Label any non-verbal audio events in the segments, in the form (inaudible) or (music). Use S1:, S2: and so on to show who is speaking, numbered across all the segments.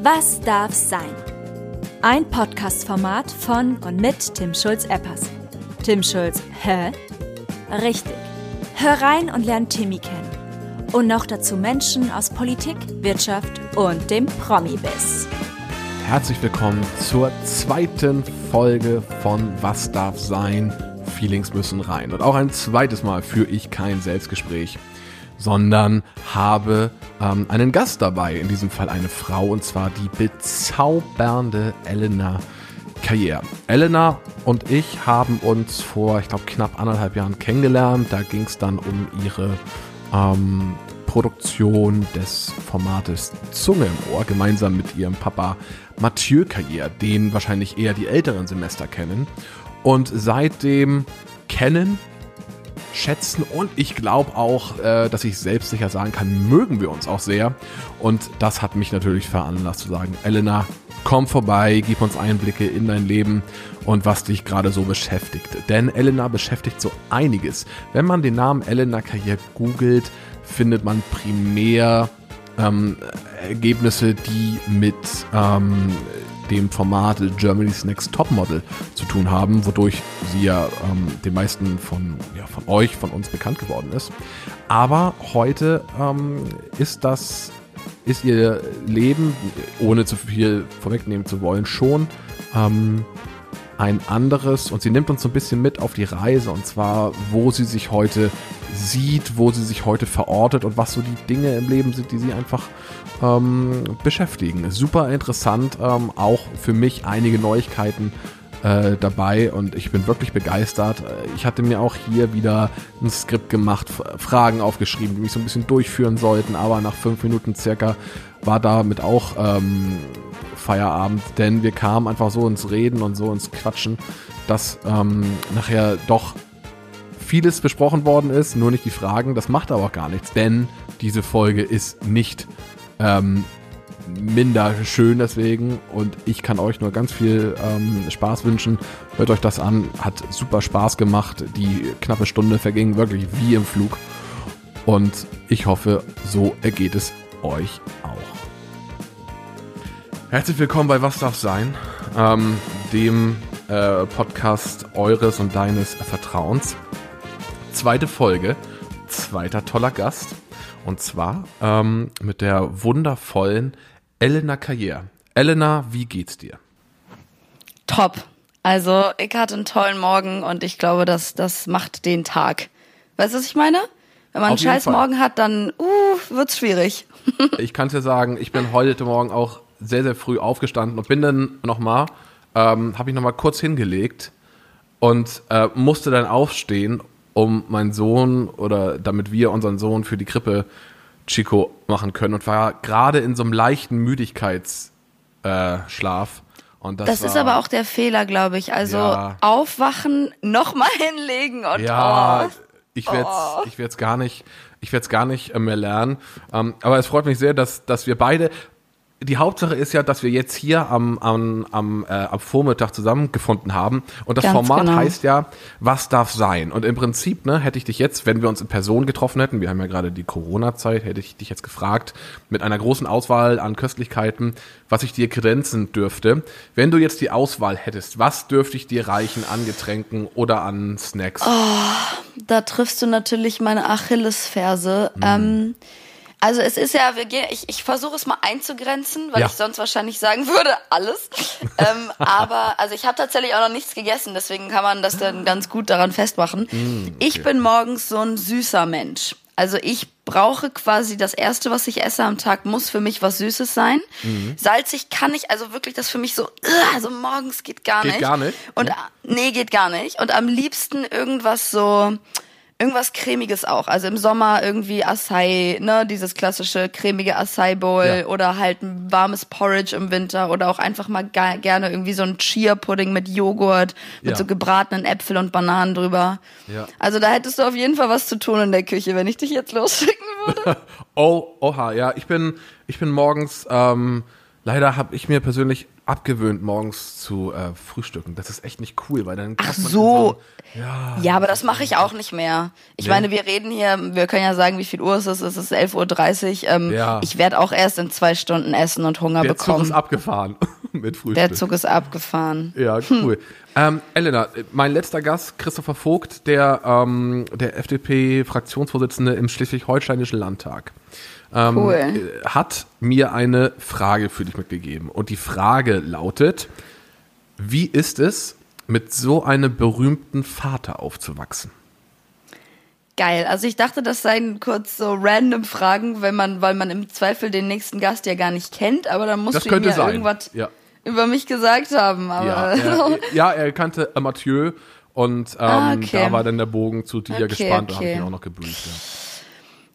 S1: Was darf sein? Ein Podcast-Format von und mit Tim Schulz-Eppers. Tim Schulz, hä? Richtig. Hör rein und lern Timmy kennen. Und noch dazu Menschen aus Politik, Wirtschaft und dem Promi-Biss.
S2: Herzlich willkommen zur zweiten Folge von Was darf sein? Feelings müssen rein. Und auch ein zweites Mal führe ich kein Selbstgespräch, sondern habe ähm, einen Gast dabei. In diesem Fall eine Frau und zwar die bezaubernde Elena Karriere. Elena und ich haben uns vor, ich glaube, knapp anderthalb Jahren kennengelernt. Da ging es dann um ihre ähm, Produktion des Formates Zunge im Ohr, gemeinsam mit ihrem Papa Mathieu Karriere, den wahrscheinlich eher die älteren Semester kennen. Und seitdem kennen, schätzen und ich glaube auch, äh, dass ich selbstsicher sagen kann, mögen wir uns auch sehr. Und das hat mich natürlich veranlasst zu sagen, Elena, komm vorbei, gib uns Einblicke in dein Leben und was dich gerade so beschäftigt. Denn Elena beschäftigt so einiges. Wenn man den Namen Elena Karriere googelt, findet man primär ähm, Ergebnisse, die mit ähm, dem Format Germany's Next Topmodel zu tun haben, wodurch sie ja ähm, den meisten von, ja, von euch, von uns bekannt geworden ist. Aber heute ähm, ist das, ist ihr Leben, ohne zu viel vorwegnehmen zu wollen, schon ähm, ein anderes und sie nimmt uns so ein bisschen mit auf die Reise und zwar, wo sie sich heute sieht, wo sie sich heute verortet und was so die Dinge im Leben sind, die sie einfach ähm, beschäftigen. Super interessant, ähm, auch für mich einige Neuigkeiten äh, dabei und ich bin wirklich begeistert. Ich hatte mir auch hier wieder ein Skript gemacht, Fragen aufgeschrieben, die mich so ein bisschen durchführen sollten, aber nach fünf Minuten circa war damit auch ähm, Feierabend, denn wir kamen einfach so ins Reden und so ins Quatschen, dass ähm, nachher doch vieles besprochen worden ist, nur nicht die Fragen. Das macht aber auch gar nichts, denn diese Folge ist nicht ähm, minder schön deswegen und ich kann euch nur ganz viel ähm, Spaß wünschen. Hört euch das an, hat super Spaß gemacht. Die knappe Stunde verging wirklich wie im Flug und ich hoffe, so ergeht es euch auch. Herzlich willkommen bei Was darf sein, ähm, dem äh, Podcast eures und deines Vertrauens. Zweite Folge, zweiter toller Gast. Und zwar ähm, mit der wundervollen Elena Karriere. Elena, wie geht's dir?
S3: Top. Also, ich hatte einen tollen Morgen und ich glaube, dass das macht den Tag. Weißt du, was ich meine? Wenn man Auf einen scheiß Fall. Morgen hat, dann uh, wird's schwierig. (laughs)
S2: ich kann dir sagen, ich bin heute Morgen auch sehr, sehr früh aufgestanden und bin dann nochmal, ähm, habe ich nochmal kurz hingelegt und äh, musste dann aufstehen um meinen Sohn oder damit wir unseren Sohn für die Krippe Chico machen können und war gerade in so einem leichten Müdigkeitsschlaf. Äh, und das,
S3: das
S2: war,
S3: ist aber auch der Fehler, glaube ich. Also ja. aufwachen, nochmal (laughs) hinlegen und
S2: ja, oh, ich werde oh. ich werde gar nicht, ich werde es gar nicht mehr lernen. Ähm, aber es freut mich sehr, dass dass wir beide die Hauptsache ist ja, dass wir jetzt hier am, am, am, äh, am Vormittag zusammengefunden haben. Und das Ganz Format genau. heißt ja, was darf sein? Und im Prinzip, ne, hätte ich dich jetzt, wenn wir uns in Person getroffen hätten, wir haben ja gerade die Corona-Zeit, hätte ich dich jetzt gefragt, mit einer großen Auswahl an Köstlichkeiten, was ich dir kredenzen dürfte. Wenn du jetzt die Auswahl hättest, was dürfte ich dir reichen an Getränken oder an Snacks?
S3: Oh, da triffst du natürlich meine Achillesferse. Mhm. Ähm, also es ist ja, wir gehen, ich, ich versuche es mal einzugrenzen, weil ja. ich sonst wahrscheinlich sagen würde, alles. (laughs) ähm, aber also ich habe tatsächlich auch noch nichts gegessen, deswegen kann man das dann ganz gut daran festmachen. Mm, okay. Ich bin morgens so ein süßer Mensch. Also ich brauche quasi das erste, was ich esse am Tag, muss für mich was Süßes sein. Mhm. Salzig kann ich, also wirklich das für mich so, also morgens geht gar
S2: geht
S3: nicht.
S2: Geht gar nicht.
S3: Und nee, geht gar nicht. Und am liebsten irgendwas so Irgendwas cremiges auch. Also im Sommer irgendwie Acai, ne, dieses klassische cremige Acai Bowl ja. oder halt ein warmes Porridge im Winter oder auch einfach mal gerne irgendwie so ein Chia Pudding mit Joghurt mit ja. so gebratenen Äpfel und Bananen drüber. Ja. Also da hättest du auf jeden Fall was zu tun in der Küche, wenn ich dich jetzt losschicken würde. (laughs)
S2: oh, oha, ja, ich bin ich bin morgens ähm Leider habe ich mir persönlich abgewöhnt, morgens zu äh, frühstücken. Das ist echt nicht cool, weil dann
S3: Ach so. ja, ja, aber das mache ich auch nicht mehr. Ich nee. meine, wir reden hier, wir können ja sagen, wie viel Uhr es ist. Es ist 11.30 Uhr. Ähm, ja. Ich werde auch erst in zwei Stunden essen und Hunger
S2: Der
S3: bekommen.
S2: Der Zug ist abgefahren (laughs) mit Frühstück.
S3: Der Zug ist abgefahren.
S2: Ja, cool. Hm. Ähm, Elena, mein letzter Gast, Christopher Vogt, der, ähm, der FDP-Fraktionsvorsitzende im Schleswig-Holsteinischen Landtag ähm, cool. hat mir eine Frage für dich mitgegeben. Und die Frage lautet, wie ist es, mit so einem berühmten Vater aufzuwachsen?
S3: Geil. Also ich dachte, das seien kurz so random Fragen, wenn man, weil man im Zweifel den nächsten Gast ja gar nicht kennt, aber dann musst du ihm ja sein. irgendwas ja. über mich gesagt haben. Aber
S2: ja, er, ja, er kannte Mathieu und ähm, ah, okay. da war dann der Bogen zu dir okay, gespannt, okay. da habe ich ihn auch noch gebrieft. Ja.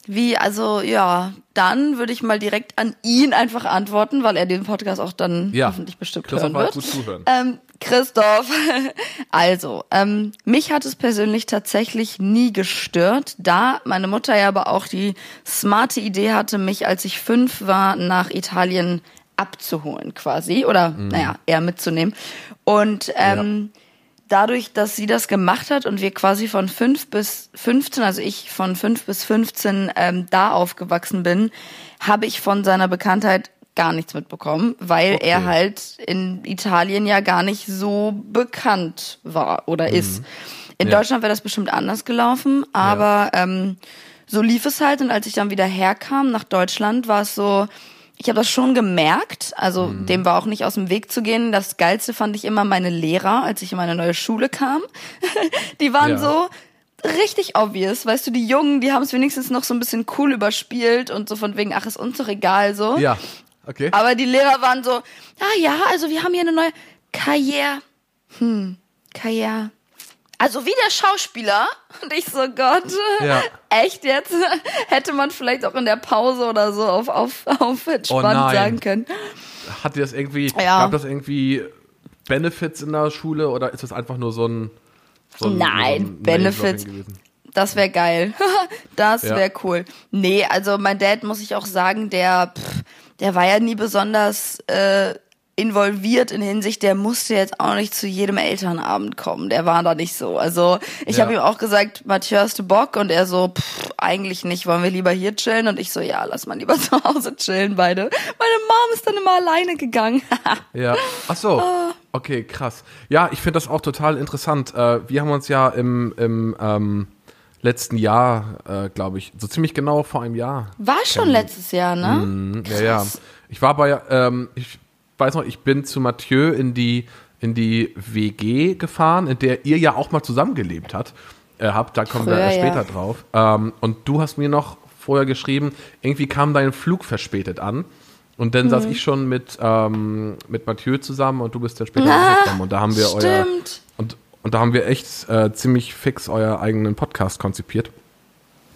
S3: Wie, also ja, dann würde ich mal direkt an ihn einfach antworten, weil er den Podcast auch dann ja. hoffentlich bestimmt Christoph hören wird. Gut zuhören. Ähm, Christoph, (laughs) also ähm, mich hat es persönlich tatsächlich nie gestört, da meine Mutter ja aber auch die smarte Idee hatte, mich als ich fünf war nach Italien abzuholen quasi oder mhm. naja eher mitzunehmen und ähm, ja dadurch, dass sie das gemacht hat und wir quasi von fünf bis 15, also ich von fünf bis 15 ähm, da aufgewachsen bin, habe ich von seiner Bekanntheit gar nichts mitbekommen, weil okay. er halt in Italien ja gar nicht so bekannt war oder mhm. ist. In ja. Deutschland wäre das bestimmt anders gelaufen, aber ja. ähm, so lief es halt und als ich dann wieder herkam nach Deutschland, war es so, ich habe das schon gemerkt, also mhm. dem war auch nicht aus dem Weg zu gehen. Das Geilste fand ich immer meine Lehrer, als ich in meine neue Schule kam. (laughs) die waren ja. so richtig obvious, weißt du, die Jungen, die haben es wenigstens noch so ein bisschen cool überspielt und so von wegen, ach, ist uns doch egal so.
S2: Ja, okay.
S3: Aber die Lehrer waren so, ah ja, also wir haben hier eine neue Karriere. Hm, Karriere also wie der Schauspieler. Und ich so, Gott, ja. echt jetzt? Hätte man vielleicht auch in der Pause oder so auf, auf, auf entspannt oh sagen können.
S2: Hat dir das irgendwie, ja. gab das irgendwie Benefits in der Schule oder ist das einfach nur so ein, so
S3: ein Nein, so ein Benefits. Das wäre geil. (laughs) das wäre ja. cool. Nee, also mein Dad muss ich auch sagen, der, pff, der war ja nie besonders äh, involviert in Hinsicht, der musste jetzt auch nicht zu jedem Elternabend kommen. Der war da nicht so. Also ich ja. habe ihm auch gesagt, Mathieu, hast du Bock? Und er so, pff, eigentlich nicht, wollen wir lieber hier chillen? Und ich so, ja, lass mal lieber (laughs) zu Hause chillen, beide. Meine Mom ist dann immer alleine gegangen. (laughs)
S2: ja, ach so. Ah. Okay, krass. Ja, ich finde das auch total interessant. Äh, wir haben uns ja im, im ähm, letzten Jahr, äh, glaube ich, so ziemlich genau vor einem Jahr.
S3: War schon letztes Jahr, ne?
S2: Mm, ja, ja. Ich war bei, ähm, ich weiß noch, ich bin zu Mathieu in die, in die WG gefahren, in der ihr ja auch mal zusammengelebt hat, äh, habt. Da kommen Früher, wir später ja. drauf. Ähm, und du hast mir noch vorher geschrieben, irgendwie kam dein Flug verspätet an. Und dann mhm. saß ich schon mit, ähm, mit Mathieu zusammen und du bist dann später ah, gekommen. Und da haben wir stimmt. euer. Und, und da haben wir echt äh, ziemlich fix euer eigenen Podcast konzipiert.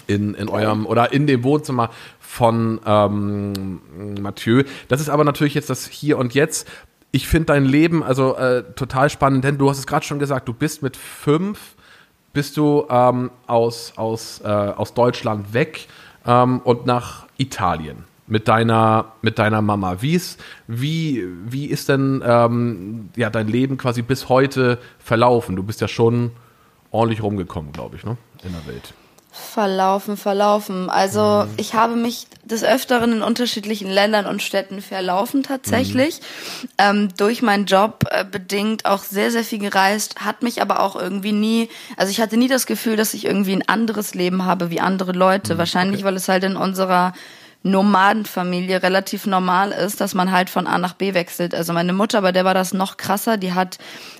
S2: In, in eurem oder in dem Wohnzimmer von ähm, Mathieu. Das ist aber natürlich jetzt das Hier und Jetzt. Ich finde dein Leben also äh, total spannend, denn du hast es gerade schon gesagt, du bist mit fünf, bist du ähm, aus, aus, äh, aus Deutschland weg ähm, und nach Italien mit deiner, mit deiner Mama. Wie ist, wie, wie ist denn ähm, ja, dein Leben quasi bis heute verlaufen? Du bist ja schon ordentlich rumgekommen, glaube ich, ne? in der Welt.
S3: Verlaufen, verlaufen. Also mhm. ich habe mich des Öfteren in unterschiedlichen Ländern und Städten verlaufen tatsächlich. Mhm. Ähm, durch meinen Job äh, bedingt auch sehr, sehr viel gereist, hat mich aber auch irgendwie nie, also ich hatte nie das Gefühl, dass ich irgendwie ein anderes Leben habe wie andere Leute. Mhm. Wahrscheinlich, okay. weil es halt in unserer Nomadenfamilie relativ normal ist, dass man halt von A nach B wechselt. Also meine Mutter, bei der war das noch krasser, die hat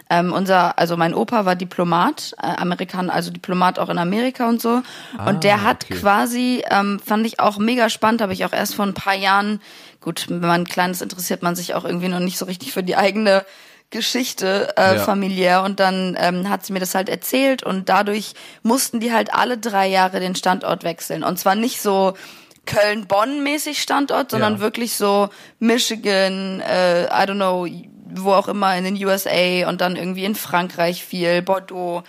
S3: ähm, unser, also mein Opa war Diplomat, äh, Amerikaner, also Diplomat auch in Amerika und so. Ah, und der hat okay. quasi, ähm, fand ich auch mega spannend, habe ich auch erst vor ein paar Jahren, gut, wenn man klein ist, interessiert man sich auch irgendwie noch nicht so richtig für die eigene Geschichte äh, ja. familiär und dann ähm, hat sie mir das halt erzählt und dadurch mussten die halt alle drei Jahre den Standort wechseln und zwar nicht so Köln-Bonn-mäßig Standort, sondern ja. wirklich so Michigan, äh, I don't know, wo auch immer in den USA und dann irgendwie in Frankreich viel, Bordeaux.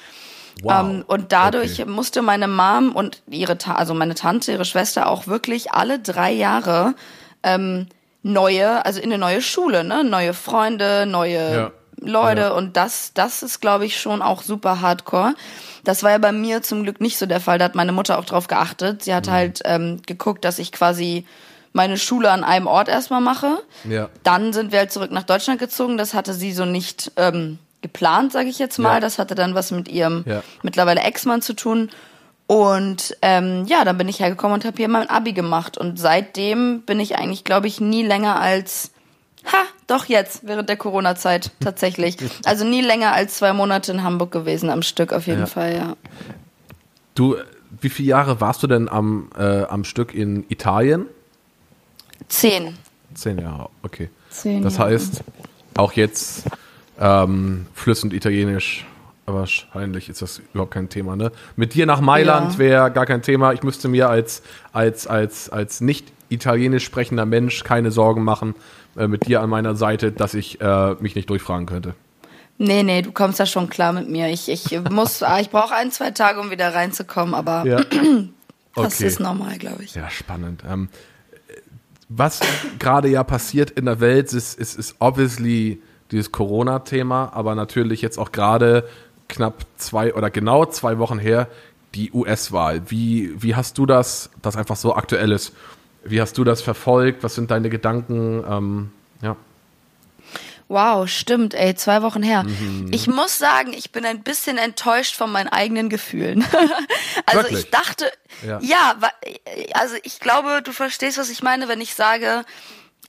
S3: Wow. Ähm, und dadurch okay. musste meine Mom und ihre, Ta also meine Tante, ihre Schwester auch wirklich alle drei Jahre ähm, neue, also in eine neue Schule, ne? Neue Freunde, neue ja. Leute ja. und das, das ist, glaube ich, schon auch super hardcore. Das war ja bei mir zum Glück nicht so der Fall. Da hat meine Mutter auch drauf geachtet. Sie hat mhm. halt ähm, geguckt, dass ich quasi meine Schule an einem Ort erstmal mache. Ja. Dann sind wir halt zurück nach Deutschland gezogen. Das hatte sie so nicht ähm, geplant, sage ich jetzt mal. Ja. Das hatte dann was mit ihrem ja. mittlerweile Ex-Mann zu tun. Und ähm, ja, dann bin ich hergekommen und habe hier mein Abi gemacht. Und seitdem bin ich eigentlich, glaube ich, nie länger als Ha, doch jetzt, während der Corona-Zeit tatsächlich. Also nie länger als zwei Monate in Hamburg gewesen am Stück, auf jeden ja. Fall, ja.
S2: Du, wie viele Jahre warst du denn am, äh, am Stück in Italien?
S3: Zehn.
S2: Zehn Jahre, okay. Zehn das Jahre. heißt, auch jetzt ähm, flüssend Italienisch, wahrscheinlich ist das überhaupt kein Thema, ne? Mit dir nach Mailand ja. wäre gar kein Thema. Ich müsste mir als, als, als, als nicht italienisch sprechender Mensch keine Sorgen machen, äh, mit dir an meiner Seite, dass ich äh, mich nicht durchfragen könnte.
S3: Nee, nee, du kommst ja schon klar mit mir. Ich, ich muss, (laughs) ah, ich brauche ein, zwei Tage, um wieder reinzukommen, aber ja. (clears throat) das okay. ist normal, glaube ich.
S2: Ja, spannend. Ähm, was gerade ja passiert in der Welt, ist, ist, ist obviously dieses Corona-Thema, aber natürlich jetzt auch gerade knapp zwei oder genau zwei Wochen her die US-Wahl. Wie, wie hast du das, das einfach so aktuell ist? Wie hast du das verfolgt? Was sind deine Gedanken? Ähm, ja.
S3: Wow, stimmt, ey, zwei Wochen her. Mhm. Ich muss sagen, ich bin ein bisschen enttäuscht von meinen eigenen Gefühlen. (laughs) also Wirklich? ich dachte, ja. ja, also ich glaube, du verstehst, was ich meine, wenn ich sage,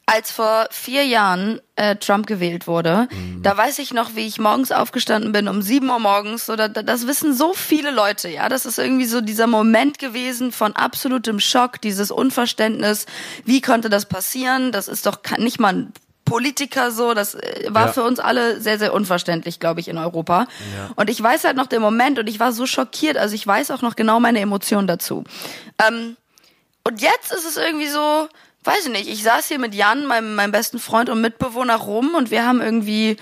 S3: als vor vier Jahren äh, Trump gewählt wurde, mhm. da weiß ich noch, wie ich morgens aufgestanden bin, um sieben Uhr morgens. Oder das wissen so viele Leute, ja. Das ist irgendwie so dieser Moment gewesen von absolutem Schock, dieses Unverständnis. Wie konnte das passieren? Das ist doch nicht mal ein Politiker so. Das äh, war ja. für uns alle sehr, sehr unverständlich, glaube ich, in Europa. Ja. Und ich weiß halt noch den Moment und ich war so schockiert. Also ich weiß auch noch genau meine Emotionen dazu. Ähm, und jetzt ist es irgendwie so, weiß ich nicht, ich saß hier mit Jan, meinem, meinem besten Freund und Mitbewohner rum und wir haben irgendwie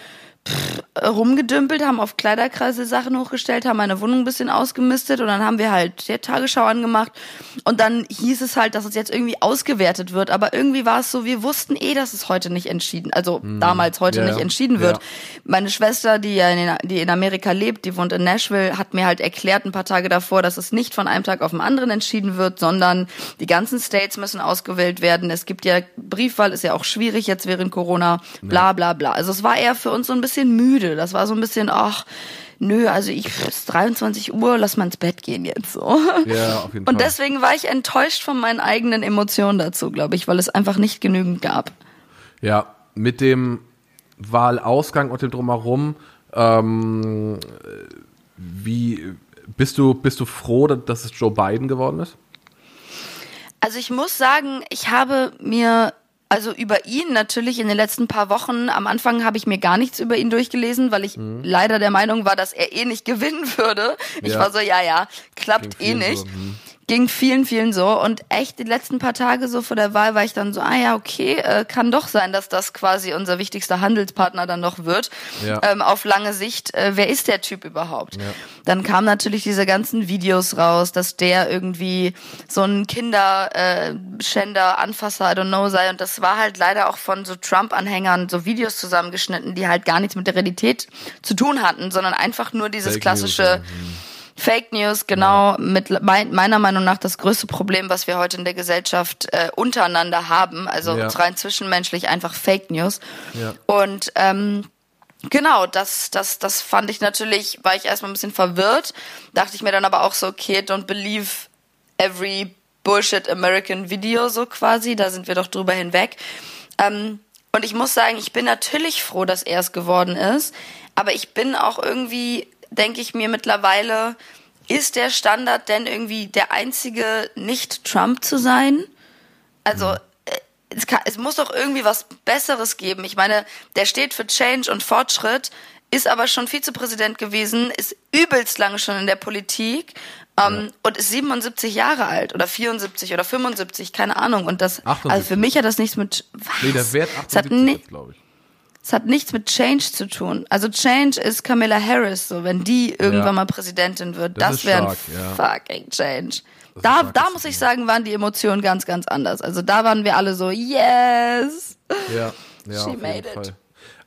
S3: rumgedümpelt, haben auf Kleiderkreise Sachen hochgestellt, haben meine Wohnung ein bisschen ausgemistet und dann haben wir halt der Tagesschau angemacht und dann hieß es halt, dass es jetzt irgendwie ausgewertet wird, aber irgendwie war es so, wir wussten eh, dass es heute nicht entschieden, also hm. damals heute ja, nicht entschieden wird. Ja. Meine Schwester, die ja in, die in Amerika lebt, die wohnt in Nashville, hat mir halt erklärt ein paar Tage davor, dass es nicht von einem Tag auf den anderen entschieden wird, sondern die ganzen States müssen ausgewählt werden. Es gibt ja Briefwahl, ist ja auch schwierig jetzt während Corona, bla bla bla. Also es war eher für uns so ein bisschen müde müde. Das war so ein bisschen, ach, nö, also ich es ist 23 Uhr, lass mal ins Bett gehen jetzt so. Ja, auf jeden Fall. Und deswegen war ich enttäuscht von meinen eigenen Emotionen dazu, glaube ich, weil es einfach nicht genügend gab.
S2: Ja, mit dem Wahlausgang und dem drumherum, ähm, wie bist du bist du froh, dass es Joe Biden geworden ist?
S3: Also ich muss sagen, ich habe mir also über ihn natürlich in den letzten paar Wochen. Am Anfang habe ich mir gar nichts über ihn durchgelesen, weil ich mhm. leider der Meinung war, dass er eh nicht gewinnen würde. Ich ja. war so, ja, ja, klappt eh nicht. So. Mhm. Ging vielen, vielen so. Und echt die letzten paar Tage so vor der Wahl war ich dann so, ah ja, okay, äh, kann doch sein, dass das quasi unser wichtigster Handelspartner dann noch wird. Ja. Ähm, auf lange Sicht, äh, wer ist der Typ überhaupt? Ja. Dann kamen natürlich diese ganzen Videos raus, dass der irgendwie so ein Kinderschänder, äh, Anfasser, I don't know sei. Und das war halt leider auch von so Trump-Anhängern so Videos zusammengeschnitten, die halt gar nichts mit der Realität zu tun hatten, sondern einfach nur dieses Fake klassische... News, ja. Fake News, genau, mit meiner Meinung nach das größte Problem, was wir heute in der Gesellschaft äh, untereinander haben. Also ja. rein zwischenmenschlich einfach Fake News. Ja. Und ähm, Genau, das, das, das fand ich natürlich, war ich erstmal ein bisschen verwirrt. Dachte ich mir dann aber auch so, okay, don't believe every bullshit American Video, so quasi. Da sind wir doch drüber hinweg. Ähm, und ich muss sagen, ich bin natürlich froh, dass er es geworden ist. Aber ich bin auch irgendwie denke ich mir mittlerweile, ist der Standard denn irgendwie der einzige nicht Trump zu sein? Also mhm. äh, es, kann, es muss doch irgendwie was Besseres geben. Ich meine, der steht für Change und Fortschritt, ist aber schon Vizepräsident gewesen, ist übelst lange schon in der Politik ähm, und ist 77 Jahre alt oder 74 oder 75, keine Ahnung. Und das, 78. also für mich hat das nichts mit
S2: was? Nee, der Wert 78, glaube ich.
S3: Es hat nichts mit Change zu tun. Also Change ist Camilla Harris, so wenn die irgendwann ja. mal Präsidentin wird, das, das wäre ein fucking Change. Das da, da muss ich sagen, waren die Emotionen ganz, ganz anders. Also da waren wir alle so, yes.
S2: Ja, (laughs) ja She made it.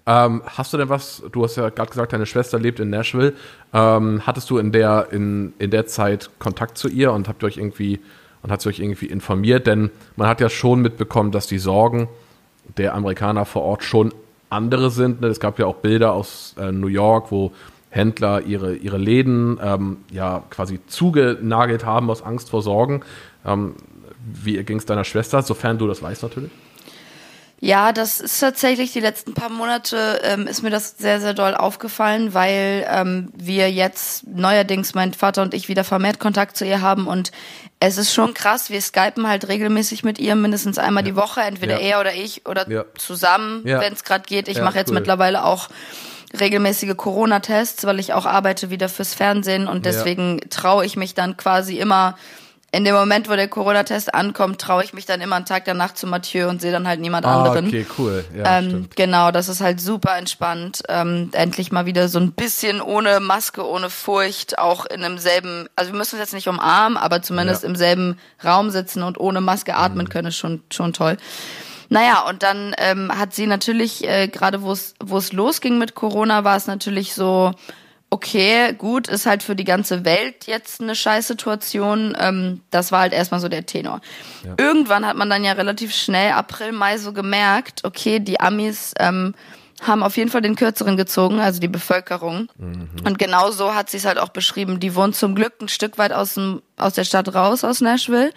S2: Ähm, hast du denn was, du hast ja gerade gesagt, deine Schwester lebt in Nashville. Ähm, hattest du in der, in, in der Zeit Kontakt zu ihr und habt ihr euch irgendwie und hat sich euch irgendwie informiert? Denn man hat ja schon mitbekommen, dass die Sorgen der Amerikaner vor Ort schon andere sind. Ne? Es gab ja auch Bilder aus äh, New York, wo Händler ihre, ihre Läden ähm, ja quasi zugenagelt haben aus Angst vor Sorgen. Ähm, wie ging es deiner Schwester, sofern du das weißt natürlich?
S3: Ja, das ist tatsächlich die letzten paar Monate ähm, ist mir das sehr, sehr doll aufgefallen, weil ähm, wir jetzt neuerdings, mein Vater und ich, wieder vermehrt Kontakt zu ihr haben und es ist schon krass, wir skypen halt regelmäßig mit ihr, mindestens einmal ja. die Woche, entweder ja. er oder ich oder ja. zusammen, wenn es gerade geht. Ich mache jetzt cool. mittlerweile auch regelmäßige Corona-Tests, weil ich auch arbeite wieder fürs Fernsehen und deswegen traue ich mich dann quasi immer in dem Moment, wo der Corona-Test ankommt, traue ich mich dann immer einen Tag danach zu Mathieu und sehe dann halt niemand ah, anderen.
S2: Okay, cool. Ja,
S3: ähm, genau, das ist halt super entspannt. Ähm, endlich mal wieder so ein bisschen ohne Maske, ohne Furcht, auch in einem selben, also wir müssen uns jetzt nicht umarmen, aber zumindest ja. im selben Raum sitzen und ohne Maske atmen mhm. können, ist schon, schon toll. Naja, und dann ähm, hat sie natürlich, äh, gerade wo es wo es losging mit Corona, war es natürlich so, okay, gut, ist halt für die ganze Welt jetzt eine Scheißsituation. Ähm, das war halt erstmal so der Tenor. Ja. Irgendwann hat man dann ja relativ schnell, April, Mai, so gemerkt, okay, die Amis ähm, haben auf jeden Fall den kürzeren gezogen, also die Bevölkerung. Mhm. Und genau so hat sie es halt auch beschrieben. Die wohnt zum Glück ein Stück weit aus, dem, aus der Stadt raus, aus Nashville,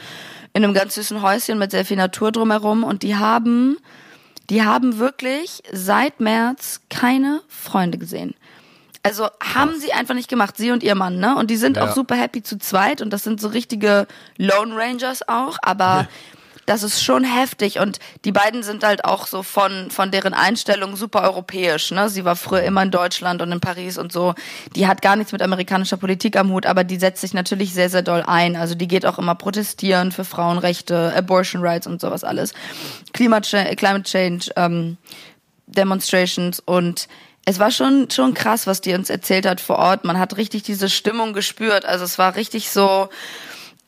S3: in einem ganz süßen Häuschen mit sehr viel Natur drumherum. Und die haben, die haben wirklich seit März keine Freunde gesehen. Also haben sie einfach nicht gemacht, sie und ihr Mann, ne? Und die sind ja. auch super happy zu zweit und das sind so richtige Lone Rangers auch, aber das ist schon heftig und die beiden sind halt auch so von von deren Einstellung super europäisch, ne? Sie war früher immer in Deutschland und in Paris und so. Die hat gar nichts mit amerikanischer Politik am Hut, aber die setzt sich natürlich sehr sehr doll ein. Also die geht auch immer protestieren für Frauenrechte, Abortion Rights und sowas alles. Climate, Climate Change ähm, Demonstrations und es war schon, schon krass, was die uns erzählt hat vor Ort. Man hat richtig diese Stimmung gespürt. Also es war richtig so,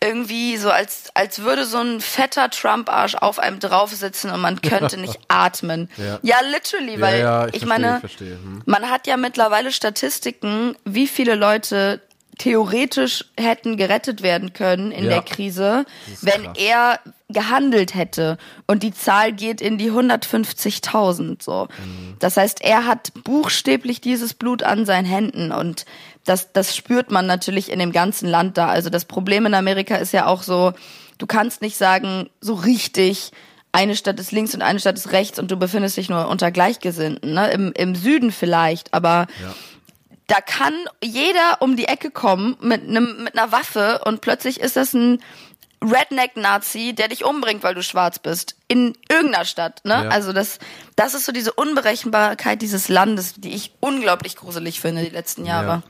S3: irgendwie so, als, als würde so ein fetter Trump-Arsch auf einem drauf sitzen und man könnte nicht (laughs) atmen. Ja, ja literally, weil ja, ja, ich, ich verstehe, meine, ich. Hm. man hat ja mittlerweile Statistiken, wie viele Leute theoretisch hätten gerettet werden können in ja. der Krise, wenn krass. er gehandelt hätte. Und die Zahl geht in die 150.000 so. Mhm. Das heißt, er hat buchstäblich dieses Blut an seinen Händen und das, das spürt man natürlich in dem ganzen Land da. Also das Problem in Amerika ist ja auch so, du kannst nicht sagen, so richtig, eine Stadt ist links und eine Stadt ist rechts und du befindest dich nur unter Gleichgesinnten. Ne? Im, Im Süden vielleicht, aber ja da kann jeder um die Ecke kommen mit einem mit einer Waffe und plötzlich ist das ein Redneck-Nazi, der dich umbringt, weil du schwarz bist. In irgendeiner Stadt, ne? Ja. Also das, das ist so diese Unberechenbarkeit dieses Landes, die ich unglaublich gruselig finde, die letzten Jahre.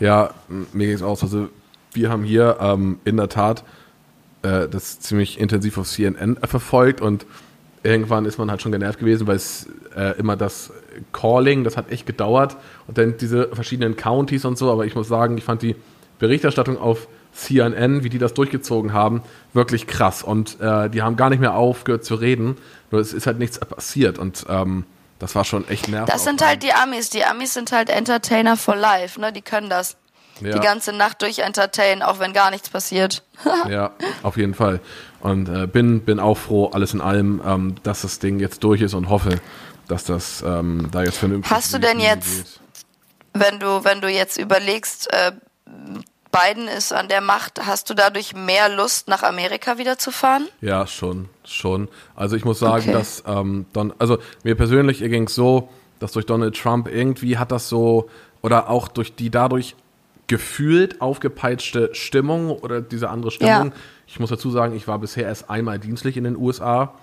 S2: Ja, ja mir geht's aus. Also wir haben hier ähm, in der Tat äh, das ziemlich intensiv auf CNN verfolgt und irgendwann ist man halt schon genervt gewesen, weil es äh, immer das Calling, das hat echt gedauert und dann diese verschiedenen Counties und so, aber ich muss sagen, ich fand die Berichterstattung auf CNN, wie die das durchgezogen haben, wirklich krass und äh, die haben gar nicht mehr aufgehört zu reden, nur es ist halt nichts passiert und ähm, das war schon echt nervig.
S3: Das sind halt die Amis, die Amis sind halt Entertainer for Life, ne, die können das. Ja. Die ganze Nacht durch entertainen, auch wenn gar nichts passiert. (laughs)
S2: ja, auf jeden Fall. Und äh, bin, bin auch froh, alles in allem, ähm, dass das Ding jetzt durch ist und hoffe, dass das ähm, da jetzt vernünftig
S3: Hast du denn jetzt, wenn du, wenn du jetzt überlegst, äh, Biden ist an der Macht, hast du dadurch mehr Lust, nach Amerika wieder zu fahren?
S2: Ja, schon, schon. Also ich muss sagen, okay. dass ähm, Don, also mir persönlich ging es so, dass durch Donald Trump irgendwie hat das so, oder auch durch die dadurch gefühlt aufgepeitschte Stimmung oder diese andere Stimmung. Ja. Ich muss dazu sagen, ich war bisher erst einmal dienstlich in den USA.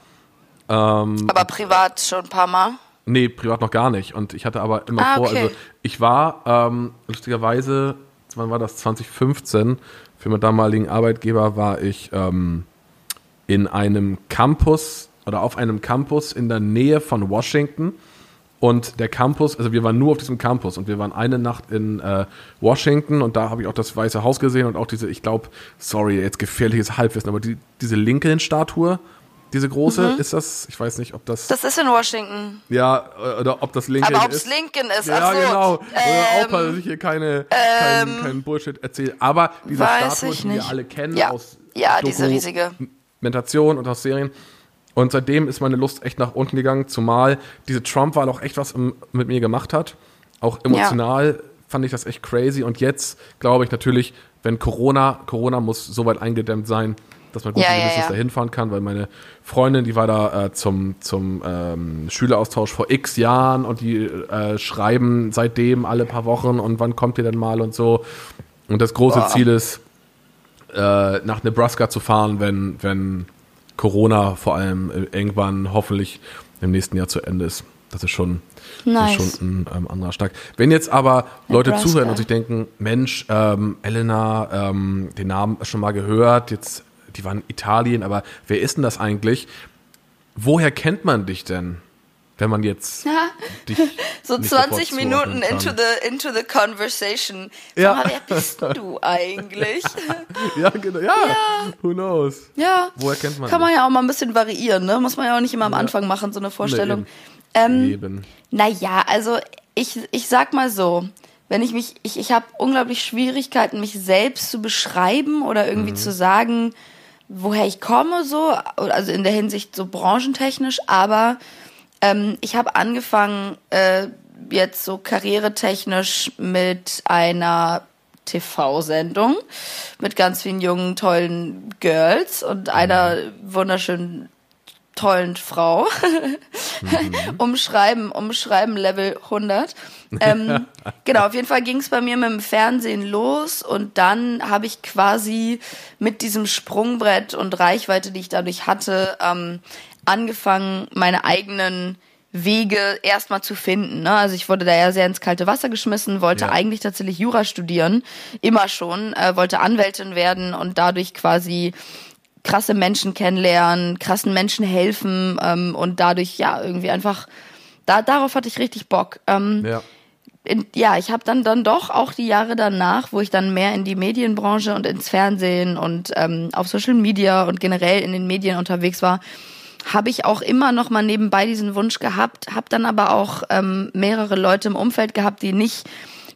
S3: Ähm, aber privat schon ein paar Mal?
S2: Nee, privat noch gar nicht. Und ich hatte aber immer ah, vor, okay. also ich war ähm, lustigerweise, wann war das? 2015, für meinen damaligen Arbeitgeber war ich ähm, in einem Campus oder auf einem Campus in der Nähe von Washington und der Campus, also wir waren nur auf diesem Campus und wir waren eine Nacht in äh, Washington und da habe ich auch das Weiße Haus gesehen und auch diese, ich glaube, sorry, jetzt gefährliches Halbwissen, aber die, diese Lincoln-Statue, Diese große, mhm. ist das, ich weiß nicht, ob das.
S3: Das ist in Washington.
S2: Ja, oder ob das Lincoln
S3: Aber
S2: ob es
S3: Lincoln ist,
S2: Ja,
S3: Ach so,
S2: genau.
S3: Ähm,
S2: Opa, dass ich hier keine,
S3: ähm,
S2: keinen, keinen Bullshit erzähle. Aber diese Statue, die wir alle kennen
S3: Ja.
S2: aus
S3: Ja, diese riesige.
S2: Dokumentation und aus Serien. Und seitdem ist meine Lust echt nach unten gegangen, zumal diese Trump-Wahl auch echt was im, mit mir gemacht hat. Auch emotional fand ich das echt crazy. Und jetzt glaube ich natürlich, wenn Corona, Corona muss so weit eingedämmt sein, dass man gut
S3: Ja, ja, ja.
S2: dahin fahren kann, weil meine Freundin, die war da äh, zum, zum ähm, Schüleraustausch vor x Jahren und die äh, schreiben seitdem alle paar Wochen und wann kommt ihr denn mal und so. Und das große
S3: Boah.
S2: Ziel ist, äh, nach Nebraska zu fahren, wenn, wenn Corona vor allem äh, irgendwann hoffentlich im nächsten Jahr zu Ende ist. Das ist schon,
S3: Nice.
S2: das ist schon ein ähm, anderer Stark. Wenn jetzt aber Leute
S3: Nebraska.
S2: zuhören und sich denken, Mensch, ähm, Elena, ähm, den Namen schon mal gehört, jetzt, die waren in Italien, aber wer ist denn das eigentlich? Woher kennt man dich denn, wenn man jetzt dich
S3: So
S2: nicht
S3: 20
S2: sofort
S3: Minuten into the, into the conversation. Sag
S2: Ja.
S3: mal, wer bist du eigentlich? (laughs)
S2: Ja, genau, ja, who knows?
S3: ja.
S2: Woher kennt man
S3: Kann man
S2: dich?
S3: ja auch mal ein bisschen variieren, ne? Muss man ja auch nicht immer am Anfang machen, so eine Vorstellung.
S2: Nee,
S3: ähm,
S2: Eben.
S3: Naja, also ich, ich sag mal so, wenn ich mich, ich, ich habe unglaublich Schwierigkeiten, mich selbst zu beschreiben oder
S2: Mhm.
S3: irgendwie zu sagen, woher ich komme, so, also in der Hinsicht so branchentechnisch, aber ähm, ich habe angefangen, äh, jetzt so karrieretechnisch mit einer TV-Sendung mit ganz vielen jungen, tollen Girls und einer wunderschönen, tollen Frau. (laughs) umschreiben, umschreiben Level 100. Ähm, genau, auf jeden Fall ging es bei mir mit dem Fernsehen los und dann habe ich quasi mit diesem Sprungbrett und Reichweite, die ich dadurch hatte, ähm, angefangen, meine eigenen Wege erstmal zu finden. Ne? Also ich wurde da ja sehr ins kalte Wasser geschmissen, wollte
S2: Ja.
S3: eigentlich tatsächlich Jura studieren, immer schon, äh, wollte Anwältin werden und dadurch quasi krasse Menschen kennenlernen, krassen Menschen helfen ähm, und dadurch ja irgendwie einfach da darauf hatte ich richtig Bock. Ähm,
S2: Ja.
S3: in, ja, ich habe dann dann doch auch die Jahre danach, wo ich dann mehr in die Medienbranche und ins Fernsehen und ähm, auf Social Media und generell in den Medien unterwegs war, habe ich auch immer noch mal nebenbei diesen Wunsch gehabt, habe dann aber auch ähm, mehrere Leute im Umfeld gehabt, die nicht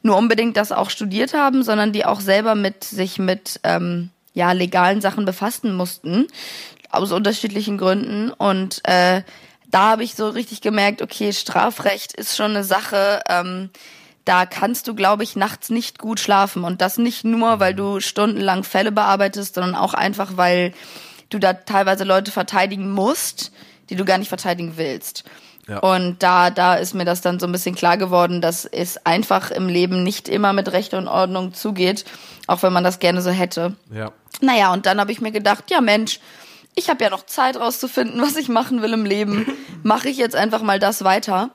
S3: nur unbedingt das auch studiert haben, sondern die auch selber mit sich mit ähm, ja legalen Sachen befassen mussten aus unterschiedlichen Gründen und äh, da habe ich so richtig gemerkt, okay, Strafrecht ist schon eine Sache, ähm, da kannst du, glaube ich, nachts nicht gut schlafen. Und das nicht nur, weil du stundenlang Fälle bearbeitest, sondern auch einfach, weil du da teilweise Leute verteidigen musst, die du gar nicht verteidigen willst.
S2: Ja.
S3: Und da, da ist mir das dann so ein bisschen klar geworden, dass es einfach im Leben nicht immer mit Recht und Ordnung zugeht, auch wenn man das gerne so hätte.
S2: Ja.
S3: Naja, und dann habe ich mir gedacht, ja Mensch, ich habe ja noch Zeit rauszufinden, (laughs) was ich machen will im Leben. Mache ich jetzt einfach mal das weiter.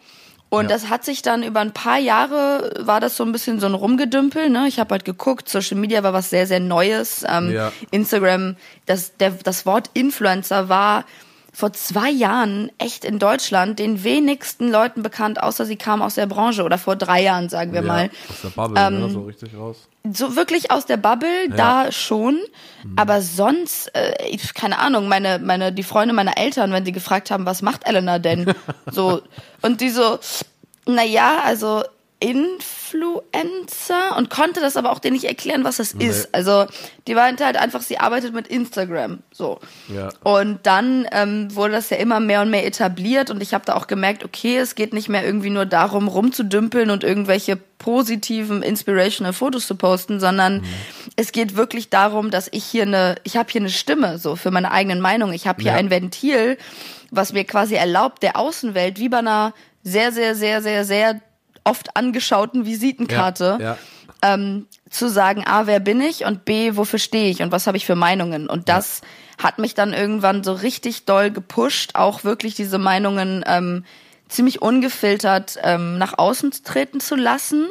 S3: Und
S2: Ja.
S3: das hat sich dann über ein paar Jahre, war das so ein bisschen so ein Rumgedümpel. Ne? Ich habe halt geguckt, Social Media war was sehr, sehr Neues. Ähm,
S2: Ja.
S3: Instagram, das, der, das Wort Influencer war vor zwei Jahren echt in Deutschland den wenigsten Leuten bekannt, außer sie kamen aus der Branche. Oder vor drei Jahren, sagen wir
S2: ja.
S3: mal
S2: Aus der Bubble, ne? so richtig raus.
S3: so wirklich aus der Bubble, da schon. Aber sonst, äh, ich- keine Ahnung, meine, meine, die Freunde meiner Eltern, wenn sie gefragt haben, was macht Elena denn? (laughs) so, und die so, na ja, also Influencer und konnte das aber auch denen nicht erklären, was das ist. Also, die meinte halt einfach, sie arbeitet mit Instagram, so.
S2: Ja.
S3: Und dann ähm, wurde das ja immer mehr und mehr etabliert und ich habe da auch gemerkt, okay, es geht nicht mehr irgendwie nur darum, rumzudümpeln und irgendwelche positiven, inspirational Fotos zu posten, sondern es geht wirklich darum, dass ich hier eine, ich habe hier eine Stimme so für meine eigenen Meinungen. Ich habe hier
S2: Ja.
S3: ein Ventil, was mir quasi erlaubt, der Außenwelt wie bei einer sehr, sehr, sehr, sehr, sehr oft angeschauten Visitenkarte
S2: Ja.
S3: ähm, zu sagen, A, wer bin ich und B, wofür stehe ich und was habe ich für Meinungen. Und das hat mich dann irgendwann so richtig doll gepusht, auch wirklich diese Meinungen ähm, ziemlich ungefiltert ähm, nach außen treten zu lassen.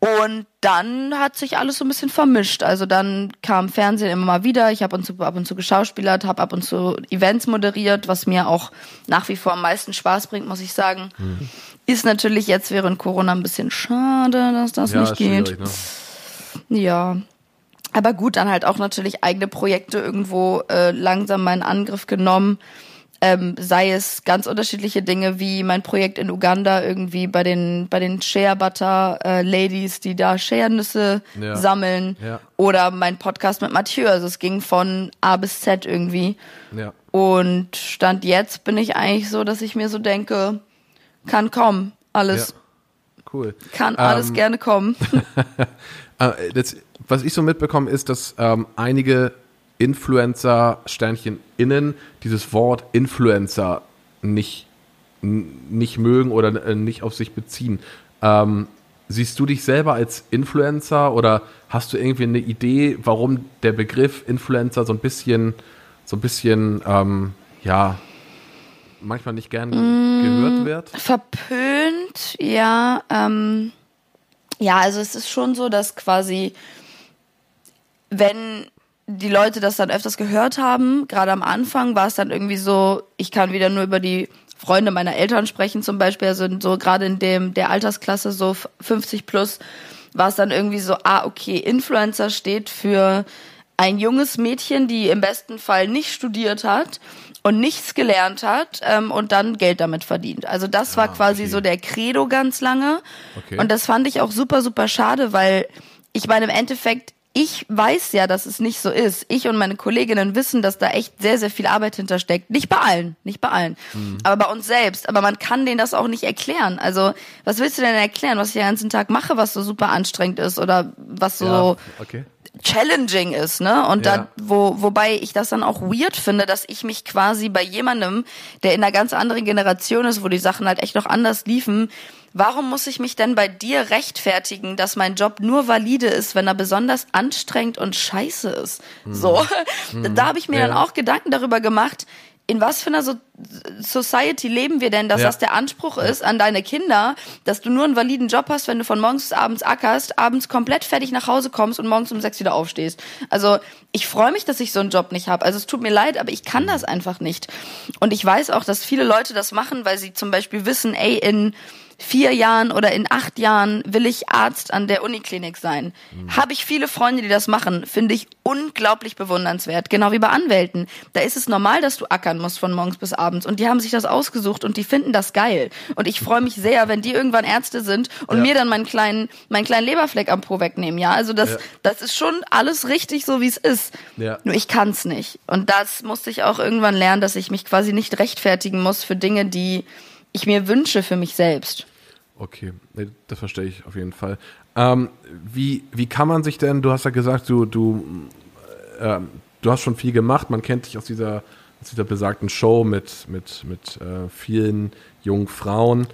S3: Und dann hat sich alles so ein bisschen vermischt. Also dann kam Fernsehen immer mal wieder. Ich habe ab und zu geschauspielert, habe ab und zu Events moderiert, was mir auch nach wie vor am meisten Spaß bringt, muss ich sagen. Ist natürlich jetzt während Corona ein bisschen schade, dass das
S2: Ja,
S3: nicht geht.
S2: ne?
S3: Ja. Aber gut, dann halt auch natürlich eigene Projekte irgendwo äh, langsam mal in Angriff genommen. Ähm, sei es ganz unterschiedliche Dinge wie mein Projekt in Uganda irgendwie bei den bei den Share Butter äh, Ladies, die da Share-Nüsse
S2: Ja.
S3: sammeln
S2: Ja.
S3: oder mein Podcast mit Mathieu. Also es ging von A bis Z irgendwie.
S2: Ja.
S3: Und Stand jetzt bin ich eigentlich so, dass ich mir so denke, kann kommen, alles,
S2: ja. Cool.
S3: kann alles
S2: Ähm,
S3: gerne kommen. (laughs) (laughs)
S2: Äh, das, was ich so mitbekomme, ist, dass ähm, einige Influencer, Sternchen innen, dieses Wort Influencer nicht, nicht mögen oder äh, nicht auf sich beziehen. Ähm, siehst du dich selber als Influencer oder hast du irgendwie eine Idee, warum der Begriff Influencer so ein bisschen, so ein bisschen, ähm, ja, manchmal nicht gern gehört wird?
S3: Verpönt, ja. Ähm, ja, also es ist schon so, dass quasi, wenn die Leute das dann öfters gehört haben, gerade am Anfang war es dann irgendwie so, ich kann wieder nur über die Freunde meiner Eltern sprechen zum Beispiel, also so gerade in dem der Altersklasse so 50 plus war es dann irgendwie so, ah okay, Influencer steht für ein junges Mädchen, die im besten Fall nicht studiert hat und nichts gelernt hat ähm, und dann Geld damit verdient. Also das war
S2: Ah,
S3: quasi
S2: okay.
S3: so der Credo ganz lange.
S2: Okay.
S3: Und das fand ich auch super, super schade, weil ich meine, im Endeffekt, ich weiß ja, dass es nicht so ist. Ich und meine Kolleginnen wissen, dass da echt sehr, sehr viel Arbeit hintersteckt. Nicht bei allen, nicht bei allen,
S2: Mhm.
S3: aber bei uns selbst. Aber man kann denen das auch nicht erklären. Also, was willst du denn erklären, was ich den ganzen Tag mache, was so super anstrengend ist oder was so
S2: Ja, okay.
S3: Challenging ist, ne? Und
S2: Ja.
S3: da, wo, wobei ich das dann auch weird finde, dass ich mich quasi bei jemandem, der in einer ganz anderen Generation ist, wo die Sachen halt echt noch anders liefen, warum muss ich mich denn bei dir rechtfertigen, dass mein Job nur valide ist, wenn er besonders anstrengend und scheiße ist? So, (laughs) da habe ich mir
S2: Ja.
S3: dann auch Gedanken darüber gemacht, in was für einer so Society leben wir denn, dass
S2: Ja.
S3: das der Anspruch ist an deine Kinder, dass du nur einen validen Job hast, wenn du von morgens bis abends ackerst, abends komplett fertig nach Hause kommst und morgens um sechs wieder aufstehst. Also ich freue mich, dass ich so einen Job nicht habe. Also es tut mir leid, aber ich kann das einfach nicht. Und ich weiß auch, dass viele Leute das machen, weil sie zum Beispiel wissen, ey, in vier Jahren oder in acht Jahren will ich Arzt an der Uniklinik sein. Habe ich viele Freunde, die das machen, finde ich unglaublich bewundernswert. Genau wie bei Anwälten. Da ist es normal, dass du ackern musst von morgens bis abends. Und die haben sich das ausgesucht und die finden das geil. Und ich freue mich sehr, wenn die irgendwann Ärzte sind und
S2: Ja.
S3: mir dann meinen kleinen, meinen kleinen Leberfleck am Po wegnehmen. Ja, also das,
S2: Ja.
S3: das ist schon alles richtig so, wie es ist.
S2: Ja.
S3: Nur ich kann's nicht. Und das musste ich auch irgendwann lernen, dass ich mich quasi nicht rechtfertigen muss für Dinge, die ich mir wünsche für mich selbst.
S2: Okay, das verstehe ich auf jeden Fall. Ähm, wie, wie kann man sich denn, du hast ja gesagt, du, du, ähm, du hast schon viel gemacht, man kennt dich aus dieser, aus dieser besagten Show mit, mit, mit äh, vielen jungen Frauen.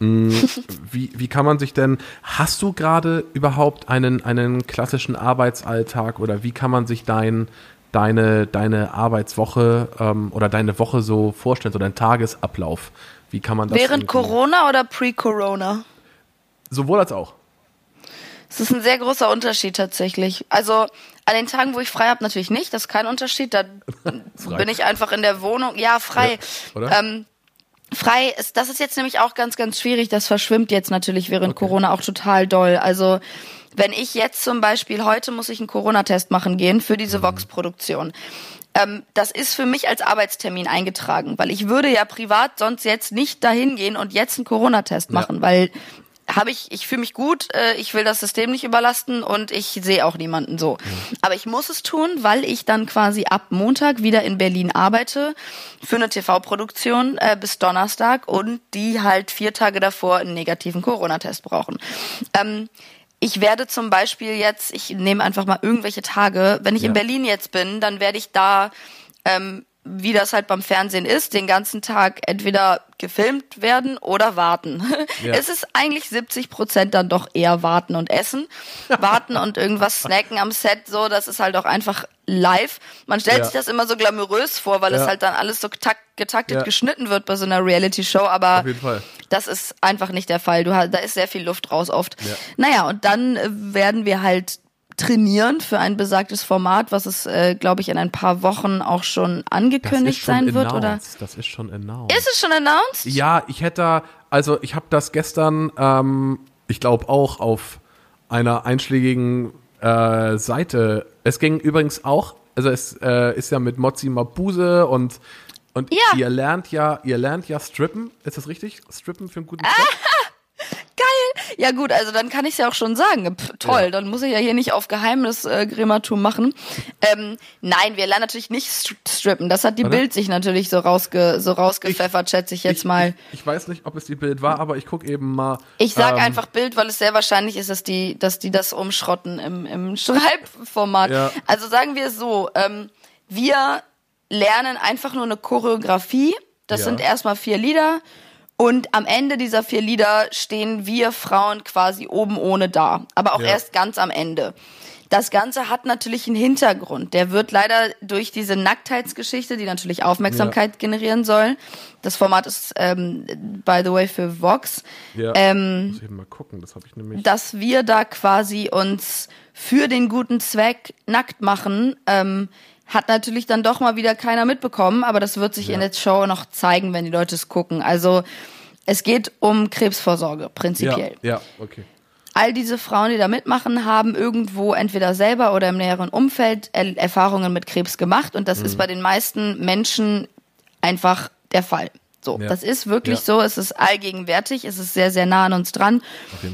S2: Mm, (laughs) wie, wie kann man sich denn, hast du gerade überhaupt einen, einen klassischen Arbeitsalltag oder wie kann man sich dein, deine, deine Arbeitswoche ähm, oder deine Woche so vorstellen, so dein Tagesablauf? Wie kann man das
S3: Während Corona oder pre-Corona?
S2: Sowohl als auch.
S3: Es ist ein sehr großer Unterschied tatsächlich. Also an den Tagen, wo ich frei habe, natürlich nicht. Das ist kein Unterschied. Da (laughs) bin ich einfach in der Wohnung. Ja, frei.
S2: Ja, oder?
S3: Ähm, frei ist, das ist jetzt nämlich auch ganz, ganz schwierig. Das verschwimmt jetzt natürlich während Corona auch total doll. Also wenn ich jetzt zum Beispiel, heute muss ich einen Corona-Test machen gehen für diese Vox-Produktion. Ähm, das ist für mich als Arbeitstermin eingetragen, weil ich würde ja privat sonst jetzt nicht dahin gehen und jetzt einen Corona-Test machen, weil habe ich, ich fühle mich gut, äh, ich will das System nicht überlasten und ich sehe auch niemanden so. Aber ich muss es tun, weil ich dann quasi ab Montag wieder in Berlin arbeite für eine TV-Produktion äh, bis Donnerstag und die halt vier Tage davor einen negativen Corona-Test brauchen. Ähm, ich werde zum Beispiel jetzt, ich nehme einfach mal irgendwelche Tage, wenn ich
S2: Ja.
S3: in Berlin jetzt bin, dann werde ich da ähm, wie das halt beim Fernsehen ist, den ganzen Tag entweder gefilmt werden oder warten. (laughs)
S2: Ja.
S3: Es ist eigentlich 70 Prozent dann doch eher warten und essen. Warten und irgendwas snacken am Set, so, das ist halt auch einfach live. Man stellt
S2: Ja.
S3: sich das immer so glamourös vor, weil
S2: Ja.
S3: es halt dann alles so tak getaktet geschnitten wird bei so einer Reality-Show, aber
S2: Auf jeden Fall.
S3: das ist einfach nicht der Fall. Du hast, da ist sehr viel Luft raus oft.
S2: Ja.
S3: Naja, und dann werden wir halt trainieren für ein besagtes Format, was es, äh, glaube ich, in ein paar Wochen auch schon angekündigt sein wird, oder?
S2: announced. Das ist schon announced.
S3: Ist es schon announced?
S2: ja, ich hätte da, also ich habe das gestern, ähm, ich glaube auch auf einer einschlägigen äh, Seite. Es ging übrigens auch, also es äh, ist ja mit Mozzi Mabuse und Und
S3: Ja.
S2: ihr lernt ja, ihr lernt ja strippen, ist das richtig? Strippen für einen guten (laughs) Zweck?
S3: Ja gut, also dann kann ich es ja auch schon sagen. Pff, toll,
S2: Ja.
S3: dann muss ich ja hier nicht auf Geheimnis äh, machen. Ähm, nein, wir lernen natürlich nicht stri- strippen. Das hat die
S2: Warte.
S3: Bild sich natürlich so, rausge so rausgepfeffert, schätze ich jetzt
S2: ich,
S3: mal.
S2: Ich, ich weiß nicht, ob es die Bild war, aber ich gucke eben mal.
S3: Ich sag
S2: ähm,
S3: einfach Bild, weil es sehr wahrscheinlich ist, dass die, dass die das umschrotten im, im (laughs) Schreibformat.
S2: Ja.
S3: Also sagen wir es so, ähm, wir lernen einfach nur eine Choreografie. Das
S2: Ja.
S3: sind erstmal vier Lieder. Und am Ende dieser vier Lieder stehen wir Frauen quasi oben ohne da. Aber auch
S2: Ja.
S3: erst ganz am Ende. Das Ganze hat natürlich einen Hintergrund. Der wird leider durch diese Nacktheitsgeschichte, die natürlich Aufmerksamkeit generieren soll. Das Format ist, ähm, by the way, für Vox
S2: Ja,
S3: ähm,
S2: muss ich eben mal gucken, das habe ich nämlich.
S3: dass wir da quasi uns für den guten Zweck nackt machen, ähm, hat natürlich dann doch mal wieder keiner mitbekommen, aber das wird sich
S2: Ja.
S3: in der Show noch zeigen, wenn die Leute es gucken. Also es geht um Krebsvorsorge,
S2: ja,
S3: prinzipiell.
S2: ja, okay.
S3: All diese Frauen, die da mitmachen, haben irgendwo entweder selber oder im näheren Umfeld Er Erfahrungen mit Krebs gemacht und das
S2: Mhm.
S3: ist bei den meisten Menschen einfach der Fall. So,
S2: Ja.
S3: das ist wirklich
S2: Ja.
S3: so, es ist allgegenwärtig, es ist sehr, sehr nah an uns dran.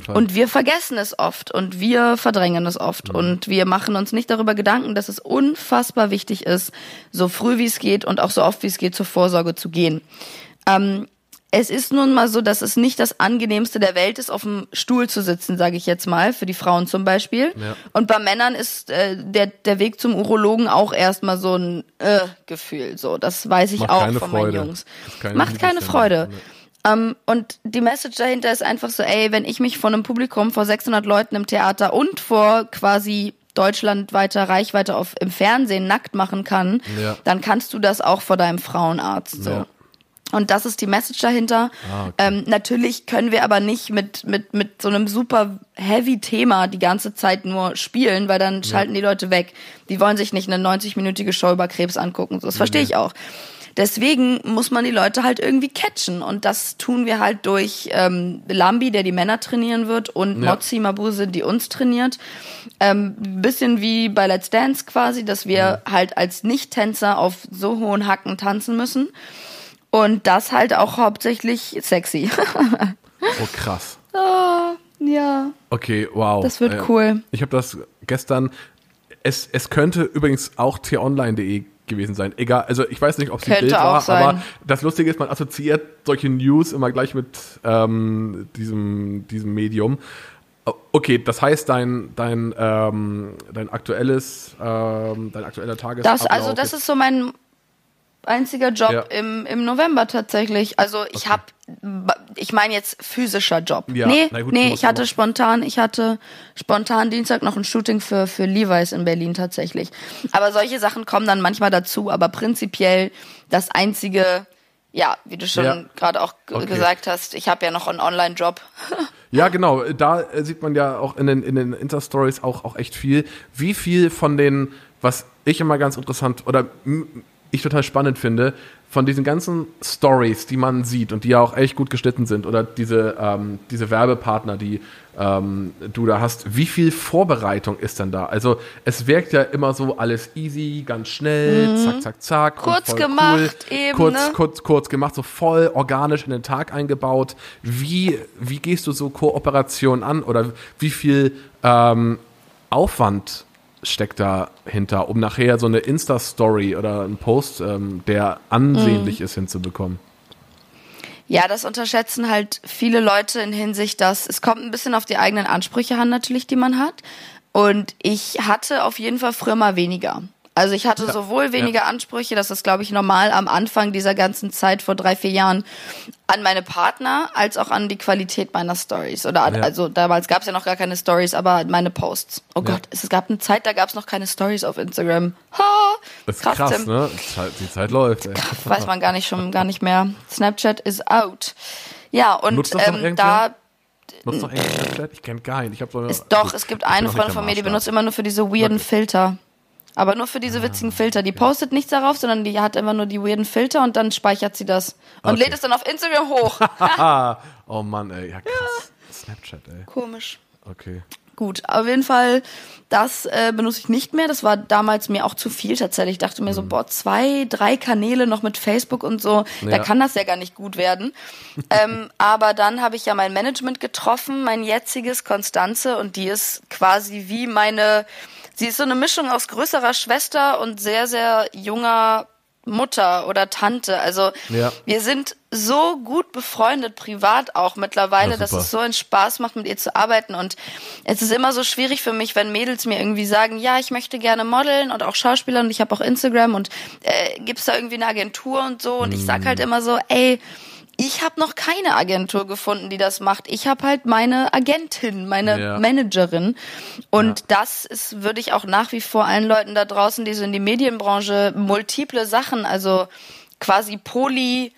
S3: Und wir vergessen es oft und wir verdrängen es oft
S2: Mhm.
S3: und wir machen uns nicht darüber Gedanken, dass es unfassbar wichtig ist, so früh wie es geht und auch so oft wie es geht zur Vorsorge zu gehen. Ähm, es ist nun mal so, dass es nicht das angenehmste der Welt ist, auf dem Stuhl zu sitzen, sage ich jetzt mal, für die Frauen zum Beispiel.
S2: Ja.
S3: Und bei Männern ist äh, der, der Weg zum Urologen auch erstmal so ein äh, Gefühl. So, das weiß ich
S2: Macht
S3: auch von
S2: Freude.
S3: meinen Jungs.
S2: Keine
S3: Macht keine. Freude.
S2: Nee.
S3: Ähm, und die Message dahinter ist einfach so, ey, wenn ich mich von einem Publikum vor 600 Leuten im Theater und vor quasi deutschlandweiter Reichweite auf, im Fernsehen nackt machen kann,
S2: Ja.
S3: dann kannst du das auch vor deinem Frauenarzt. So.
S2: Ja.
S3: Und das ist die Message dahinter.
S2: Ah, okay.
S3: ähm, natürlich können wir aber nicht mit, mit, mit so einem super heavy Thema die ganze Zeit nur spielen, weil dann schalten die Leute weg. Die wollen sich nicht eine 90-minütige Show über Krebs angucken. Das verstehe ich auch. Deswegen muss man die Leute halt irgendwie catchen. Und das tun wir halt durch ähm, Lambi, der die Männer trainieren wird, und
S2: Ja.
S3: Mozzi Mabuse, die uns trainiert. Ähm, bisschen wie bei Let's Dance quasi, dass wir halt als Nicht-Tänzer auf so hohen Hacken tanzen müssen. Und das halt auch hauptsächlich sexy.
S2: Oh, krass. (laughs)
S3: ja.
S2: Okay, wow.
S3: Das wird
S2: Äh,
S3: cool.
S2: Ich habe das gestern. Es, es könnte übrigens auch t-online.de gewesen sein. Egal, also ich weiß nicht, ob es die
S3: Könnte
S2: Bild war,
S3: sein.
S2: aber das Lustige ist, man assoziiert solche News immer gleich mit ähm, diesem, diesem Medium. Okay, das heißt, dein, dein, ähm, dein aktuelles, ähm, dein aktueller Tagesablauf.
S3: Das, also das ist so mein einziger Job
S2: Ja.
S3: im, im November tatsächlich. Also ich hab, ich meine jetzt physischer Job.
S2: Ja,
S3: nee,
S2: gut,
S3: nee, ich hatte spontan, ich hatte spontan Dienstag noch ein Shooting für, für Levi's in Berlin tatsächlich. Aber solche Sachen kommen dann manchmal dazu, aber prinzipiell das einzige, ja, wie du schon
S2: Ja.
S3: gerade auch
S2: Okay.
S3: gesagt hast, ich habe ja noch einen Online-Job. (laughs)
S2: Ja, genau. Da äh, sieht man ja auch in den, in den Insta-Stories auch, auch echt viel. Wie viel von den, was ich immer ganz interessant oder ich total spannend finde, von diesen ganzen Stories, die man sieht und die ja auch echt gut geschnitten sind oder diese, ähm, diese Werbepartner, die ähm, du da hast, wie viel Vorbereitung ist denn da? Also es wirkt ja immer so alles easy, ganz schnell, zack, zack, zack.
S3: Mhm. Kurz gemacht eben,
S2: Kurz,
S3: ne?
S2: kurz, kurz gemacht, so voll organisch in den Tag eingebaut. Wie, wie gehst du so Kooperationen an oder wie viel ähm, Aufwand steckt dahinter, um nachher so eine Insta-Story oder einen Post, ähm, der ansehnlich ist, hinzubekommen?
S3: Ja, das unterschätzen halt viele Leute in Hinsicht, dass es kommt ein bisschen auf die eigenen Ansprüche an, natürlich, die man hat. Und ich hatte auf jeden Fall früher mal weniger. Also ich hatte sowohl weniger Ansprüche, das ist, glaube ich, normal am Anfang dieser ganzen Zeit vor drei, vier Jahren, an meine Partner, als auch an die Qualität meiner Stories. Oder
S2: Ja.
S3: also damals gab es ja noch gar keine Stories, aber meine Posts. Oh
S2: Ja.
S3: Gott, es gab eine Zeit, da gab es noch keine Stories auf Instagram. Ha!
S2: Das ist krass,
S3: Tim.
S2: ne? Die Zeit, läuft, ey.
S3: weiß man gar nicht schon gar nicht mehr. Snapchat is out. Ja, und
S2: Nutzt das noch
S3: ähm, da
S2: Nutzt noch eigentlich Snapchat? Ich kenne keinen. Ich habe so eine,
S3: ist doch,
S2: also,
S3: es gibt eine Freundin von mir, die benutzt immer nur für diese weirden
S2: Wirklich?
S3: Filter. Aber nur für diese witzigen Filter. Die postet nichts darauf, sondern die hat immer nur die weirden Filter und dann speichert sie das. Und
S2: Okay.
S3: lädt es dann auf Instagram hoch. (laughs) (laughs) (laughs)
S2: Oh Mann, ey. Ja, krass. Snapchat, ey.
S3: Komisch.
S2: Okay.
S3: gut. Auf jeden Fall, das äh, benutze ich nicht mehr. Das war damals mir auch zu viel tatsächlich. Ich dachte mir so, mhm. boah, zwei, drei Kanäle noch mit Facebook und so, ja. da kann das ja gar nicht gut werden. ähm, aber dann habe ich ja mein Management getroffen, mein jetziges Konstanze, und die ist quasi wie meine, sie ist so eine Mischung aus größerer Schwester und sehr, sehr junger Mutter oder Tante. Also ja. wir sind so gut befreundet, privat auch mittlerweile, ja, dass es so einen Spaß macht, mit ihr zu arbeiten. Und es ist immer so schwierig für mich, wenn Mädels mir irgendwie sagen, ja, ich möchte gerne modeln und auch Schauspieler und ich habe auch Instagram und äh, gibt's da irgendwie eine Agentur und so. Und ich sag halt mm. immer so, ey, ich habe noch keine Agentur gefunden, die das macht. Ich habe halt meine Agentin, meine ja. Managerin. Und ja. das ist, würde ich auch nach wie vor allen Leuten da draußen, die so in die Medienbranche multiple Sachen, also quasi poly,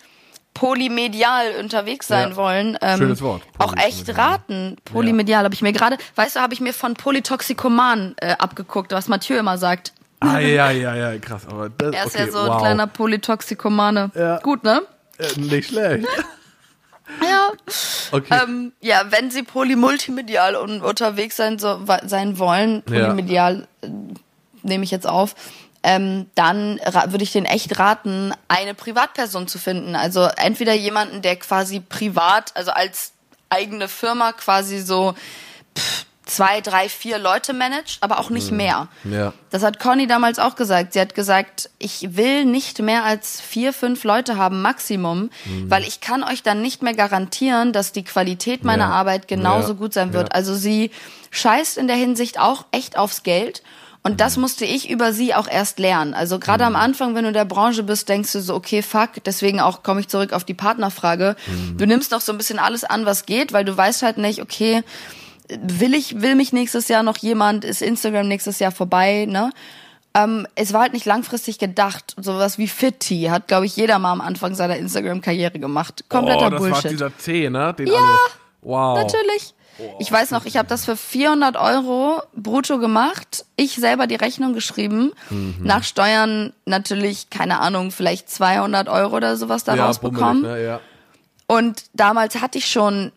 S3: polymedial unterwegs sein ja. wollen.
S2: Ähm, Schönes Wort.
S3: Auch echt raten. Polymedial habe ich mir gerade, weißt du, habe ich mir von Polytoxikoman äh, abgeguckt, was Mathieu immer sagt.
S2: Ah, ja, ja, ja, krass. Aber
S3: das, er ist okay, ja so wow. ein kleiner Polytoxikomane. Ja. Gut, ne?
S2: Äh, nicht schlecht. (laughs)
S3: Ja. Okay. Ähm, ja, wenn sie polymultimedial unterwegs sein, so, sein wollen, polymedial ja. äh, nehme ich jetzt auf, ähm, dann würde ich den echt raten, eine Privatperson zu finden. Also entweder jemanden, der quasi privat, also als eigene Firma quasi so zwei, drei, vier Leute managt, aber auch nicht mhm. mehr. Ja. Das hat Conny damals auch gesagt. Sie hat gesagt, ich will nicht mehr als vier, fünf Leute haben, Maximum, mhm. weil ich kann euch dann nicht mehr garantieren, dass die Qualität meiner ja. Arbeit genauso ja. gut sein wird. Also sie scheißt in der Hinsicht auch echt aufs Geld. Und das mhm. musste ich über sie auch erst lernen. Also gerade am mhm. Anfang, wenn du in der Branche bist, denkst du so, okay, fuck, deswegen auch komme ich zurück auf die Partnerfrage. Mhm. Du nimmst noch so ein bisschen alles an, was geht, weil du weißt halt nicht, okay, will ich, will mich nächstes Jahr noch jemand, ist Instagram nächstes Jahr vorbei, ne? Ähm, es war halt nicht langfristig gedacht. Sowas wie Fitty hat, glaube ich, jeder mal am Anfang seiner Instagram-Karriere gemacht. Kompletter oh, das
S2: Bullshit.
S3: Das war
S2: dieser T, ne?
S3: Den ja, alle, wow. natürlich. Oh, ich weiß noch, ich habe das für 400 Euro brutto gemacht. Ich selber die Rechnung geschrieben. Mhm. Nach Steuern natürlich, keine Ahnung, vielleicht 200 Euro oder sowas daraus ja, bekommen. Ne? Ja. Und damals hatte ich schon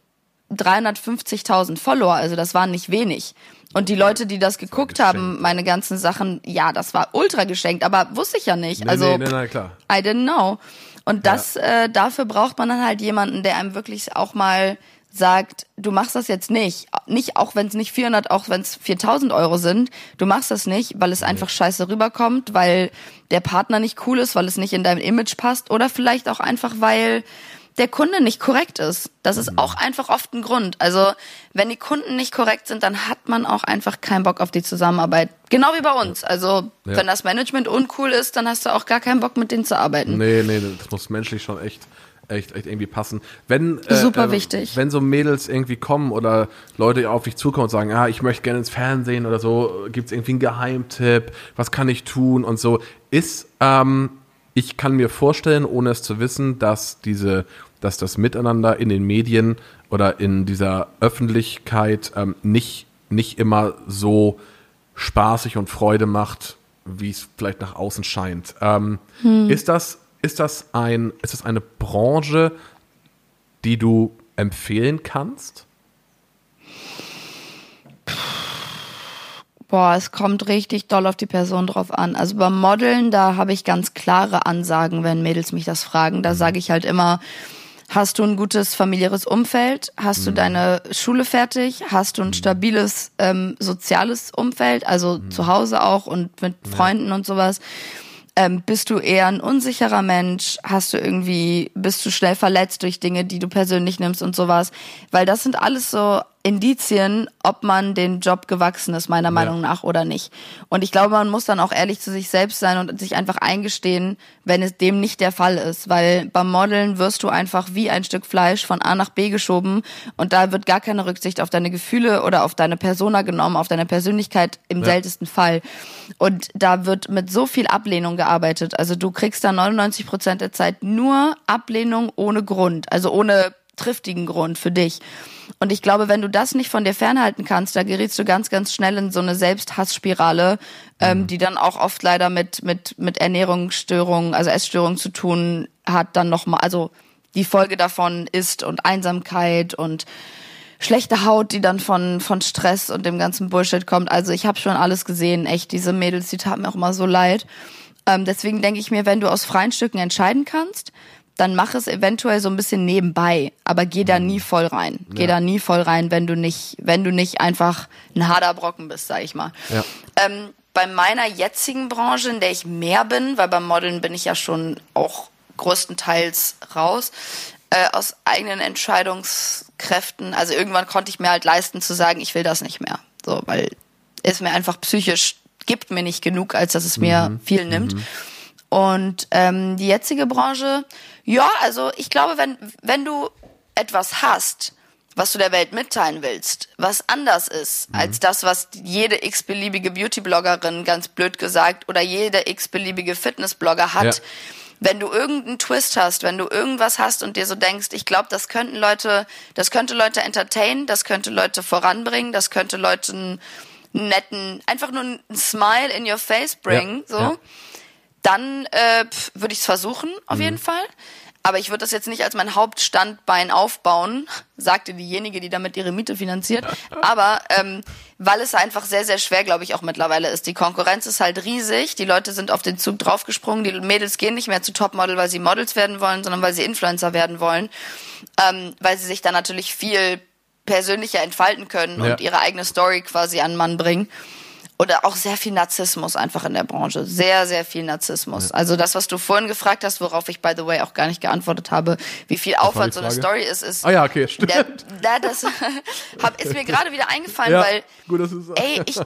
S3: 350.000 Follower, also das waren nicht wenig. Und die Leute, die das geguckt das haben, meine ganzen Sachen, ja, das war ultra geschenkt, aber wusste ich ja nicht. Nee, also, nee, nee, klar. I didn't know. Und das, ja. äh, dafür braucht man dann halt jemanden, der einem wirklich auch mal sagt, du machst das jetzt nicht. Nicht, auch wenn es nicht 400, auch wenn es 4000 Euro sind. Du machst das nicht, weil es einfach scheiße rüberkommt, weil der Partner nicht cool ist, weil es nicht in deinem Image passt oder vielleicht auch einfach, weil der Kunde nicht korrekt ist. Das ist auch einfach oft ein Grund. Also wenn die Kunden nicht korrekt sind, dann hat man auch einfach keinen Bock auf die Zusammenarbeit. Genau wie bei uns. Also ja. wenn das Management uncool ist, dann hast du auch gar keinen Bock mit denen zu arbeiten.
S2: Nee, nee, das muss menschlich schon echt echt, echt irgendwie passen. Wenn,
S3: äh, Super äh, wichtig.
S2: Wenn so Mädels irgendwie kommen oder Leute auf dich zukommen und sagen, ja, ich möchte gerne ins Fernsehen oder so, gibt es irgendwie einen Geheimtipp, was kann ich tun und so, ist ähm, ich kann mir vorstellen, ohne es zu wissen, dass diese, dass das Miteinander in den Medien oder in dieser Öffentlichkeit ähm, nicht, nicht immer so spaßig und Freude macht, wie es vielleicht nach außen scheint. Ähm, hm. Ist das, ist das ein, ist das eine Branche, die du empfehlen kannst?
S3: Boah, es kommt richtig doll auf die Person drauf an. Also beim Modeln, da habe ich ganz klare Ansagen, wenn Mädels mich das fragen. Da sage ich halt immer, hast du ein gutes familiäres Umfeld? Hast du mhm. deine Schule fertig? Hast du ein mhm. stabiles ähm, soziales Umfeld? Also mhm. zu Hause auch und mit Freunden und sowas. Ähm, bist du eher ein unsicherer Mensch? Hast du irgendwie, bist du schnell verletzt durch Dinge, die du persönlich nimmst und sowas? Weil das sind alles so Indizien, ob man den Job gewachsen ist, meiner ja. Meinung nach, oder nicht. Und ich glaube, man muss dann auch ehrlich zu sich selbst sein und sich einfach eingestehen, wenn es dem nicht der Fall ist. Weil beim Modeln wirst du einfach wie ein Stück Fleisch von A nach B geschoben und da wird gar keine Rücksicht auf deine Gefühle oder auf deine Persona genommen, auf deine Persönlichkeit im ja. seltensten Fall. Und da wird mit so viel Ablehnung gearbeitet. Also du kriegst da 99 Prozent der Zeit nur Ablehnung ohne Grund, also ohne triftigen Grund für dich. Und ich glaube, wenn du das nicht von dir fernhalten kannst, da gerätst du ganz, ganz schnell in so eine Selbsthassspirale, ähm, mhm. die dann auch oft leider mit, mit, mit Ernährungsstörungen, also Essstörungen zu tun hat, dann nochmal, also die Folge davon ist und Einsamkeit und schlechte Haut, die dann von, von Stress und dem ganzen Bullshit kommt. Also ich habe schon alles gesehen, echt, diese Mädels, die taten mir auch immer so leid. Ähm, deswegen denke ich mir, wenn du aus freien Stücken entscheiden kannst, dann mach es eventuell so ein bisschen nebenbei, aber geh da nie voll rein. Geh ja. da nie voll rein, wenn du nicht, wenn du nicht einfach ein harter Brocken bist, sag ich mal. Ja. Ähm, bei meiner jetzigen Branche, in der ich mehr bin, weil beim Modeln bin ich ja schon auch größtenteils raus, äh, aus eigenen Entscheidungskräften. Also irgendwann konnte ich mir halt leisten zu sagen, ich will das nicht mehr. So, weil es mir einfach psychisch gibt mir nicht genug, als dass es mir mhm. viel nimmt. Mhm. Und ähm, die jetzige Branche, ja, also ich glaube, wenn, wenn du etwas hast, was du der Welt mitteilen willst, was anders ist mhm. als das, was jede x-beliebige Beauty-Bloggerin, ganz blöd gesagt, oder jede x-beliebige Fitness-Blogger hat, ja. wenn du irgendeinen Twist hast, wenn du irgendwas hast und dir so denkst, ich glaube, das könnten Leute, das könnte Leute entertainen, das könnte Leute voranbringen, das könnte Leuten netten, einfach nur ein Smile in your face bringen, ja. so, ja. Dann äh, würde ich es versuchen, auf mhm. jeden Fall. Aber ich würde das jetzt nicht als mein Hauptstandbein aufbauen, (laughs) sagte diejenige, die damit ihre Miete finanziert. (laughs) Aber ähm, weil es einfach sehr, sehr schwer, glaube ich, auch mittlerweile ist. Die Konkurrenz ist halt riesig. Die Leute sind auf den Zug draufgesprungen. Die Mädels gehen nicht mehr zu Topmodel, weil sie Models werden wollen, sondern weil sie Influencer werden wollen. Ähm, weil sie sich dann natürlich viel persönlicher entfalten können ja. und ihre eigene Story quasi an Mann bringen. Oder auch sehr viel Narzissmus einfach in der Branche. Sehr, sehr viel Narzissmus. Ja. Also das, was du vorhin gefragt hast, worauf ich, by the way, auch gar nicht geantwortet habe, wie viel Aufwand so eine Story ist, ist.
S2: Ah ja, okay, (laughs) stimmt. Der,
S3: der, das (laughs) hab, ist mir gerade wieder eingefallen, ja, weil, gut, dass ey, ich,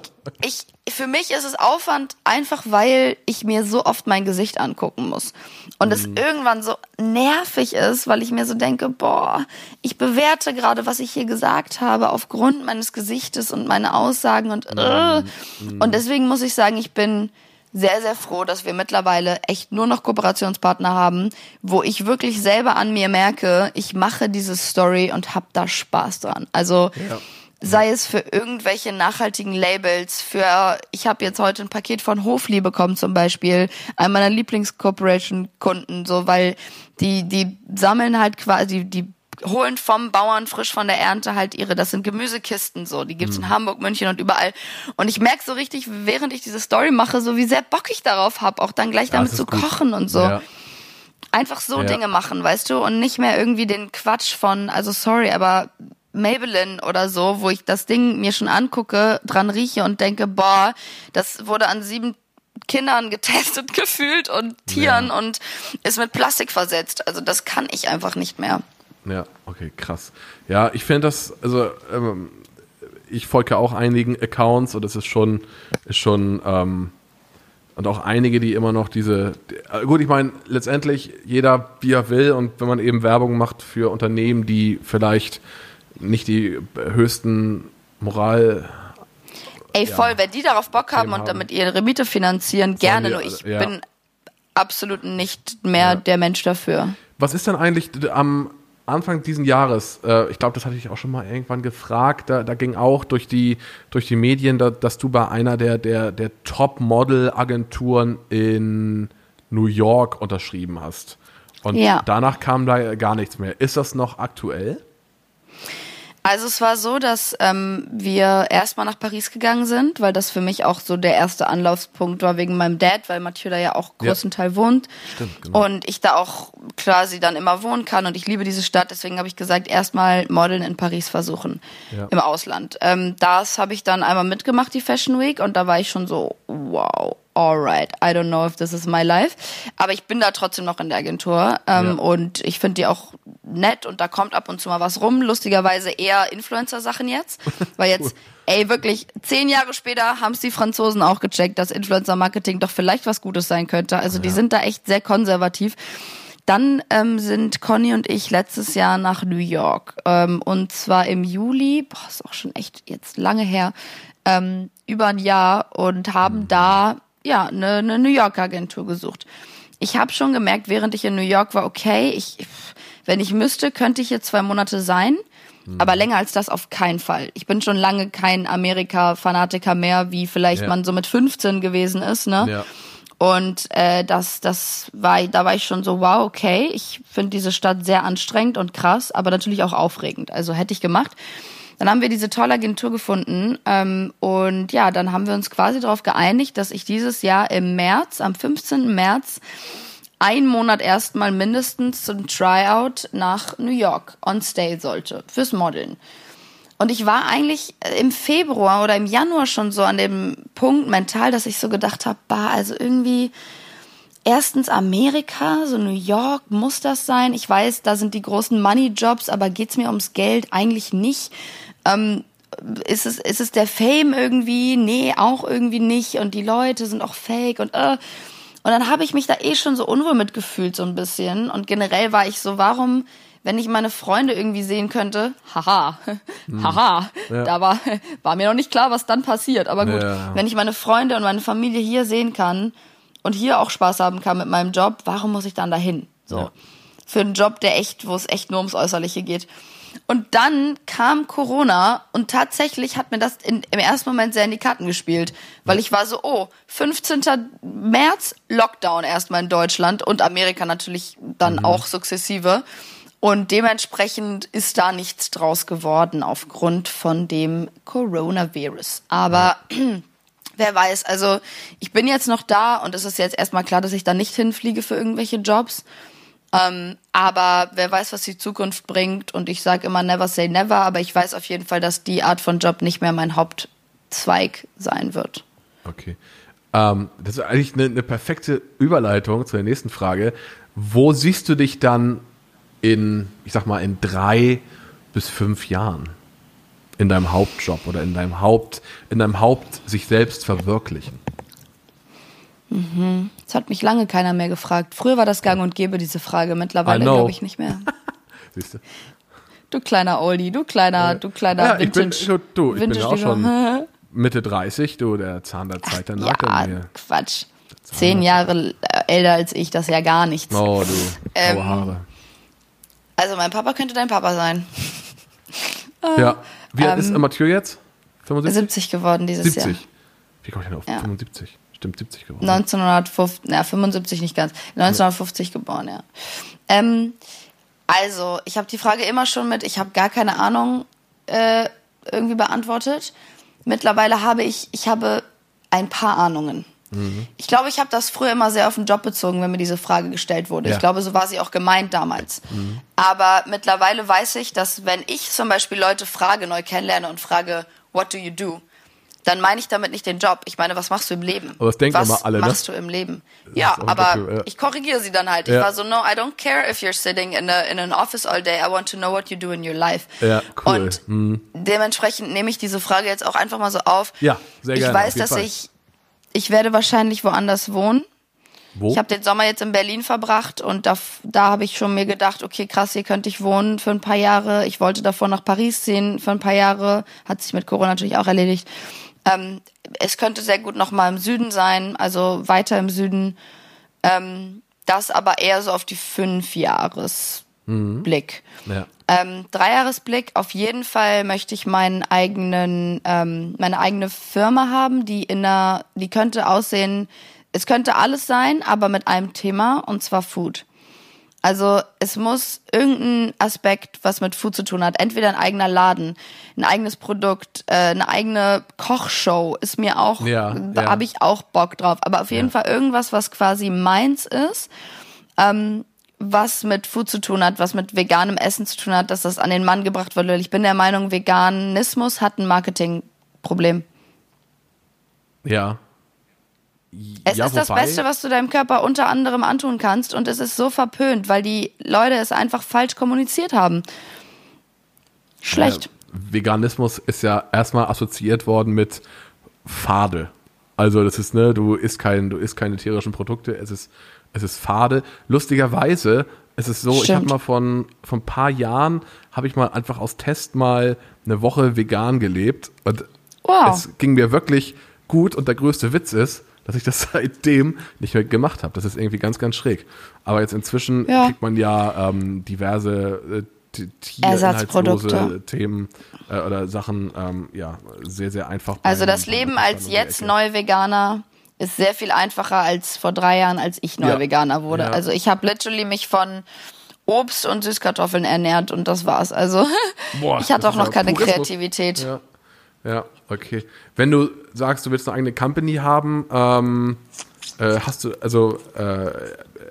S3: ich, für mich ist es Aufwand einfach, weil ich mir so oft mein Gesicht angucken muss. Und es mhm. irgendwann so nervig ist, weil ich mir so denke, boah, ich bewerte gerade, was ich hier gesagt habe, aufgrund meines Gesichtes und meiner Aussagen und äh. Mhm. und deswegen muss ich sagen, ich bin sehr, sehr froh, dass wir mittlerweile echt nur noch Kooperationspartner haben, wo ich wirklich selber an mir merke, ich mache diese Story und hab da Spaß dran. Also ja sei es für irgendwelche nachhaltigen Labels, für, ich habe jetzt heute ein Paket von Hofli bekommen zum Beispiel, einer meiner Lieblings-Corporation-Kunden, so, weil die, die sammeln halt quasi, die holen vom Bauern frisch von der Ernte halt ihre, das sind Gemüsekisten so, die gibt's mhm. in Hamburg, München und überall. Und ich merke so richtig, während ich diese Story mache, so wie sehr Bock ich darauf habe, auch dann gleich damit zu gut. kochen und so. Ja. Einfach so ja. Dinge machen, weißt du, und nicht mehr irgendwie den Quatsch von, also sorry, aber Maybelline oder so, wo ich das Ding mir schon angucke, dran rieche und denke, boah, das wurde an sieben Kindern getestet (laughs) gefühlt und Tieren ja. und ist mit Plastik versetzt. Also das kann ich einfach nicht mehr.
S2: Ja, okay, krass. Ja, ich finde das, also ähm, ich folge auch einigen Accounts und es ist schon, ist schon, ähm, und auch einige, die immer noch diese, die, gut, ich meine, letztendlich jeder, wie er will und wenn man eben Werbung macht für Unternehmen, die vielleicht nicht die höchsten Moral.
S3: Ey, voll, ja, wenn die darauf Bock haben und damit ihre Miete finanzieren, gerne, nur ich ja. bin absolut nicht mehr ja. der Mensch dafür.
S2: Was ist denn eigentlich am Anfang diesen Jahres, äh, ich glaube, das hatte ich auch schon mal irgendwann gefragt, da, da ging auch durch die, durch die Medien, da, dass du bei einer der, der, der Top-Model-Agenturen in New York unterschrieben hast. Und ja. danach kam da gar nichts mehr. Ist das noch aktuell?
S3: Also es war so, dass ähm, wir erstmal nach Paris gegangen sind, weil das für mich auch so der erste Anlaufspunkt war wegen meinem Dad, weil Mathieu da ja auch großen ja. Teil wohnt. Stimmt, genau. Und ich da auch quasi dann immer wohnen kann und ich liebe diese Stadt, deswegen habe ich gesagt, erstmal Modeln in Paris versuchen, ja. im Ausland. Ähm, das habe ich dann einmal mitgemacht, die Fashion Week, und da war ich schon so, wow, alright, I don't know if this is my life. Aber ich bin da trotzdem noch in der Agentur ähm, ja. und ich finde die auch nett und da kommt ab und zu mal was rum. Lustigerweise eher Influencer-Sachen jetzt, (laughs) weil jetzt, ey, wirklich zehn Jahre später haben es die Franzosen auch gecheckt, dass Influencer-Marketing doch vielleicht was Gutes sein könnte. Also die sind da echt sehr konservativ. Dann ähm, sind Conny und ich letztes Jahr nach New York ähm, und zwar im Juli, boah, ist auch schon echt jetzt lange her, ähm, über ein Jahr und haben mhm. da ja, eine, eine New York Agentur gesucht. Ich habe schon gemerkt, während ich in New York war, okay, ich, wenn ich müsste, könnte ich hier zwei Monate sein. Mhm. Aber länger als das auf keinen Fall. Ich bin schon lange kein Amerika-Fanatiker mehr, wie vielleicht ja. man so mit 15 gewesen ist, ne? Ja. Und äh, das, das war, da war ich schon so, wow, okay, ich finde diese Stadt sehr anstrengend und krass, aber natürlich auch aufregend. Also hätte ich gemacht. Dann haben wir diese tolle Agentur gefunden ähm, und ja, dann haben wir uns quasi darauf geeinigt, dass ich dieses Jahr im März, am 15. März, einen Monat erstmal mindestens zum Tryout nach New York on Stay sollte fürs Modeln. Und ich war eigentlich im Februar oder im Januar schon so an dem Punkt mental, dass ich so gedacht habe, bah, also irgendwie erstens Amerika, so New York muss das sein. Ich weiß, da sind die großen Money-Jobs, aber geht's mir ums Geld? Eigentlich nicht. Ähm, ist es, ist es der Fame irgendwie? Nee, auch irgendwie nicht. Und die Leute sind auch fake und äh. Und dann habe ich mich da eh schon so unwohl mitgefühlt, so ein bisschen. Und generell war ich so, warum, wenn ich meine Freunde irgendwie sehen könnte, haha, hm. haha, ja. da war, (laughs) war mir noch nicht klar, was dann passiert. Aber gut, ja. wenn ich meine Freunde und meine Familie hier sehen kann, und hier auch Spaß haben kann mit meinem Job, warum muss ich dann dahin? So. Ja. Für einen Job, der echt, wo es echt nur ums Äußerliche geht. Und dann kam Corona und tatsächlich hat mir das in, im ersten Moment sehr in die Karten gespielt, weil ich war so, oh, 15. März Lockdown erstmal in Deutschland und Amerika natürlich dann mhm. auch sukzessive. Und dementsprechend ist da nichts draus geworden aufgrund von dem Coronavirus. Aber ja. (clears throat) wer weiß. Also ich bin jetzt noch da und es ist jetzt erstmal klar, dass ich da nicht hinfliege für irgendwelche Jobs. Ähm, aber wer weiß, was die Zukunft bringt. Und ich sage immer never say never, aber ich weiß auf jeden Fall, dass die Art von Job nicht mehr mein Hauptzweig sein wird.
S2: Okay. Ähm, das ist eigentlich eine, eine perfekte Überleitung zu der nächsten Frage. Wo siehst du dich dann in, ich sag mal, in drei bis fünf Jahren? in deinem Hauptjob oder in deinem Haupt, in deinem Haupt sich selbst verwirklichen?
S3: Mhm. Das hat mich lange keiner mehr gefragt. Früher war das gang und gäbe, diese Frage. Mittlerweile glaube ich nicht mehr. (laughs) Siehst du? Du kleiner Oldie, du kleiner, du kleiner
S2: ja, Vintage. Ich bin, du, ich bin auch schon (laughs) Mitte 30, du, der Zahn der Zeit,
S3: nagt ja, mir. Quatsch. Zehn Jahre älter als ich, das ist ja gar nichts.
S2: Oh, du, ähm, Haare.
S3: Also mein Papa könnte dein Papa sein. (laughs)
S2: Ja. Wie alt ist ähm, Mathieu jetzt?
S3: 75? 70 geworden dieses 70. Jahr. 70.
S2: Wie komme ich denn auf ja. 75? Stimmt, 70
S3: geworden. 1950, na, 75 nicht ganz. 1950 ja. geboren, ja. Ähm, also, ich habe die Frage immer schon mit, ich habe gar keine Ahnung äh, irgendwie beantwortet. Mittlerweile habe ich, ich habe ein paar Ahnungen. Mhm. Ich glaube, ich habe das früher immer sehr auf den Job bezogen, wenn mir diese Frage gestellt wurde. Ja. Ich glaube, so war sie auch gemeint damals. Mhm. Aber mittlerweile weiß ich, dass wenn ich zum Beispiel Leute frage, neu kennenlerne und frage, what do you do? Dann meine ich damit nicht den Job. Ich meine, was machst du im Leben?
S2: Aber das denken was immer alle,
S3: ne? machst du im Leben? Ja, aber dafür, ja. ich korrigiere sie dann halt. Ich war so, no, I don't care if you're sitting in, a, in an office all day. I want to know what you do in your life.
S2: Ja, cool.
S3: Und mhm. dementsprechend nehme ich diese Frage jetzt auch einfach mal so auf.
S2: Ja, sehr gerne.
S3: Ich weiß, dass Fall. ich ich werde wahrscheinlich woanders wohnen.
S2: Wo?
S3: Ich habe den Sommer jetzt in Berlin verbracht und da, da habe ich schon mir gedacht, okay, krass, hier könnte ich wohnen für ein paar Jahre. Ich wollte davor nach Paris ziehen für ein paar Jahre. Hat sich mit Corona natürlich auch erledigt. Ähm, es könnte sehr gut noch mal im Süden sein, also weiter im Süden. Ähm, das aber eher so auf die fünf Jahres mhm. Blick. Ja. Ähm, Dreijahresblick, auf jeden Fall möchte ich meinen eigenen, ähm, meine eigene Firma haben, die in einer, die könnte aussehen, es könnte alles sein, aber mit einem Thema, und zwar Food. Also es muss irgendein Aspekt, was mit Food zu tun hat. Entweder ein eigener Laden, ein eigenes Produkt, äh, eine eigene Kochshow ist mir auch, ja, da ja. habe ich auch Bock drauf. Aber auf jeden ja. Fall irgendwas, was quasi meins ist. Ähm, was mit Food zu tun hat, was mit veganem Essen zu tun hat, dass das an den Mann gebracht wird. Ich bin der Meinung, Veganismus hat ein Marketingproblem.
S2: Ja.
S3: Es ja, ist das Beste, was du deinem Körper unter anderem antun kannst und es ist so verpönt, weil die Leute es einfach falsch kommuniziert haben. Schlecht. Ja,
S2: Veganismus ist ja erstmal assoziiert worden mit Fade. Also das ist, ne, du isst kein, du isst keine tierischen Produkte, es ist es ist fade. Lustigerweise, es ist so, Stimmt. ich habe mal von, von ein paar Jahren, habe ich mal einfach aus Test mal eine Woche vegan gelebt. Und wow. es ging mir wirklich gut. Und der größte Witz ist, dass ich das (laughs) seitdem nicht mehr gemacht habe. Das ist irgendwie ganz, ganz schräg. Aber jetzt inzwischen ja. kriegt man ja ähm, diverse äh, tiereinhaltslose Themen äh, oder Sachen ähm, ja sehr, sehr einfach.
S3: Also das Leben als jetzt neu Veganer ist sehr viel einfacher als vor drei Jahren, als ich neu ja. Wurde. Ja. Also ich habe literally mich von Obst und Süßkartoffeln ernährt und das war's. Also (laughs) Boah, ich hatte auch noch keine Purismus. Kreativität.
S2: Ja. ja, okay. Wenn du sagst, du willst eine eigene Company haben, ähm, äh, hast du also äh,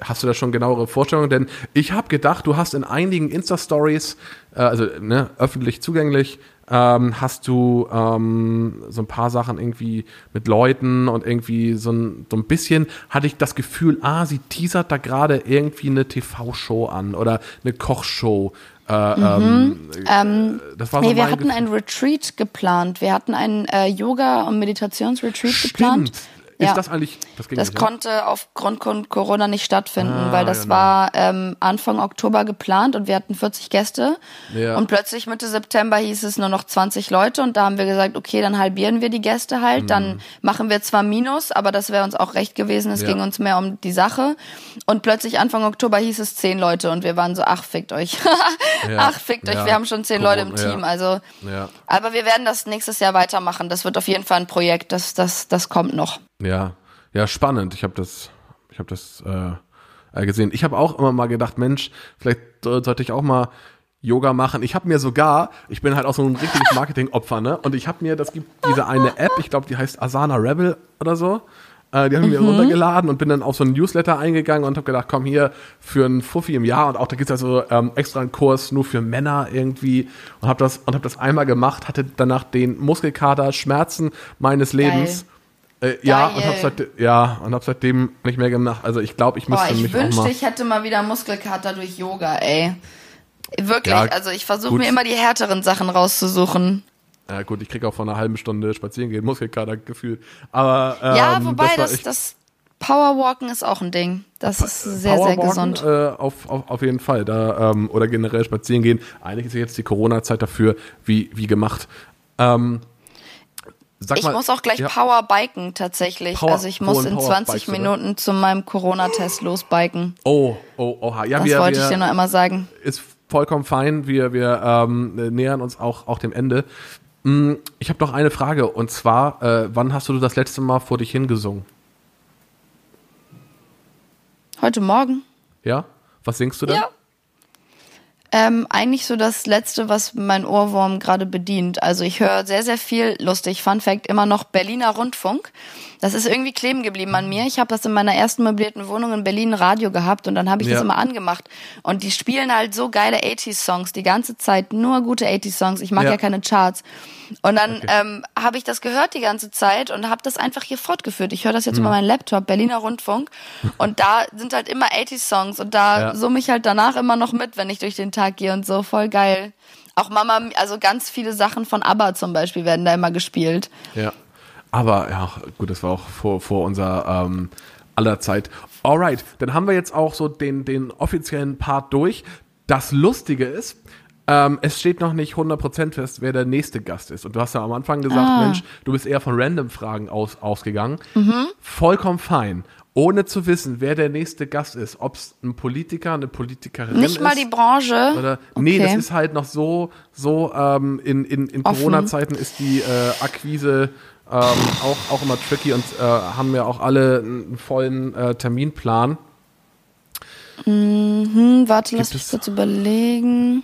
S2: hast du da schon genauere Vorstellungen? Denn ich habe gedacht, du hast in einigen Insta-Stories, äh, also ne, öffentlich zugänglich, ähm, hast du ähm, so ein paar Sachen irgendwie mit Leuten und irgendwie so ein, so ein bisschen hatte ich das Gefühl, ah, sie teasert da gerade irgendwie eine TV-Show an oder eine Kochshow. Äh,
S3: mhm. ähm, ähm das war so nee, wir hatten Gefühl. ein Retreat geplant. Wir hatten ein äh, Yoga- und Meditationsretreat geplant.
S2: Ist ja. das eigentlich?
S3: Das, das nicht, konnte ja? aufgrund von Corona nicht stattfinden, ah, weil das genau. war ähm, Anfang Oktober geplant und wir hatten 40 Gäste. Ja. Und plötzlich Mitte September hieß es nur noch 20 Leute und da haben wir gesagt, okay, dann halbieren wir die Gäste halt. Mhm. Dann machen wir zwar Minus, aber das wäre uns auch recht gewesen. Es ging uns mehr um die Sache. Und plötzlich Anfang Oktober hieß es 10 Leute und wir waren so, ach, fickt euch. (laughs) ach, fickt euch, wir haben schon 10 Leute im Team. Also, aber wir werden das nächstes Jahr weitermachen. Das wird auf jeden Fall ein Projekt. Das, das, das kommt noch.
S2: Ja, ja, spannend. Ich habe das, ich habe das äh, gesehen. Ich habe auch immer mal gedacht, Mensch, vielleicht sollte ich auch mal Yoga machen. Ich habe mir sogar, ich bin halt auch so ein richtiges (laughs) Marketing-Opfer, ne? Und ich habe mir, das gibt diese eine App, ich glaube, die heißt Asana Rebel oder so. Äh, die haben mhm. mir runtergeladen und bin dann auf so ein Newsletter eingegangen und habe gedacht, komm hier für ein Fuffi im Jahr und auch da gibt's also ähm, extra einen Kurs nur für Männer irgendwie und habe das und habe das einmal gemacht, hatte danach den Muskelkater, Schmerzen meines Lebens. Geil äh, ja, und hab, seit, ja, und hab seitdem nicht mehr gemacht. Also ich glaube, ich müsste Boah, ich mich wünschte, auch mal...
S3: ich hätte mal wieder Muskelkater durch Yoga, ey. Wirklich, ja, also ich versuche mir immer die härteren Sachen rauszusuchen.
S2: Ja gut, ich kriege auch vor einer halben Stunde spazieren gehen, Muskelkater gefühlt. Aber ähm,
S3: ja, wobei das, das, das Powerwalken ist auch ein Ding. Das ist sehr, sehr gesund.
S2: Äh, auf, auf, auf jeden Fall. Da, ähm, oder generell spazieren gehen. Eigentlich ist jetzt die Corona-Zeit dafür wie, wie gemacht. Ähm,
S3: Sag ich mal, muss auch gleich ja. Power biken tatsächlich. Power, also ich muss in 20 Minuten oder? zu meinem Corona-Test losbiken.
S2: Oh, oh, oha. Ja,
S3: das
S2: wir,
S3: wollte wir, ich dir noch einmal sagen.
S2: Ist vollkommen fein. Wir, wir ähm, nähern uns auch, auch dem Ende. Hm, ich habe noch eine Frage und zwar, äh, wann hast du das letzte Mal vor dich hingesungen?
S3: Heute Morgen.
S2: Ja? Was singst du denn? Ja.
S3: Ähm, eigentlich so das Letzte, was mein Ohrwurm gerade bedient. Also ich höre sehr, sehr viel, lustig, Fun Fact, immer noch Berliner Rundfunk. Das ist irgendwie kleben geblieben an mir. Ich habe das in meiner ersten möblierten Wohnung in Berlin Radio gehabt und dann habe ich ja. das immer angemacht. Und die spielen halt so geile 80s-Songs die ganze Zeit, nur gute 80s-Songs. Ich mag ja. ja keine Charts. Und dann okay. ähm, habe ich das gehört die ganze Zeit und habe das einfach hier fortgeführt. Ich höre das jetzt mhm. über meinen Laptop, Berliner Rundfunk. (laughs) Und da sind halt immer 80s-Songs und da ja. summe ich halt danach immer noch mit, wenn ich durch den Tag gehe und so. Voll geil. Auch Mama, also ganz viele Sachen von ABBA zum Beispiel werden da immer gespielt.
S2: Ja. Aber ja, gut, das war auch vor, vor unserer ähm, aller Zeit. Alright, dann haben wir jetzt auch so den, den offiziellen Part durch. Das Lustige ist, ähm, es steht noch nicht 100% fest, wer der nächste Gast ist. Und du hast ja am Anfang gesagt, ah. Mensch, du bist eher von Random-Fragen aus, ausgegangen. Mhm. Vollkommen fein. Ohne zu wissen, wer der nächste Gast ist, ob es ein Politiker, eine Politikerin
S3: ist. Nicht mal die Branche.
S2: Oder, okay. Nee, das ist halt noch so, so ähm, in, in, in Corona-Zeiten ist die äh, Akquise ähm, auch, auch immer tricky und äh, haben ja auch alle einen vollen äh, Terminplan.
S3: Mhm, warte, Gibt lass mich kurz überlegen.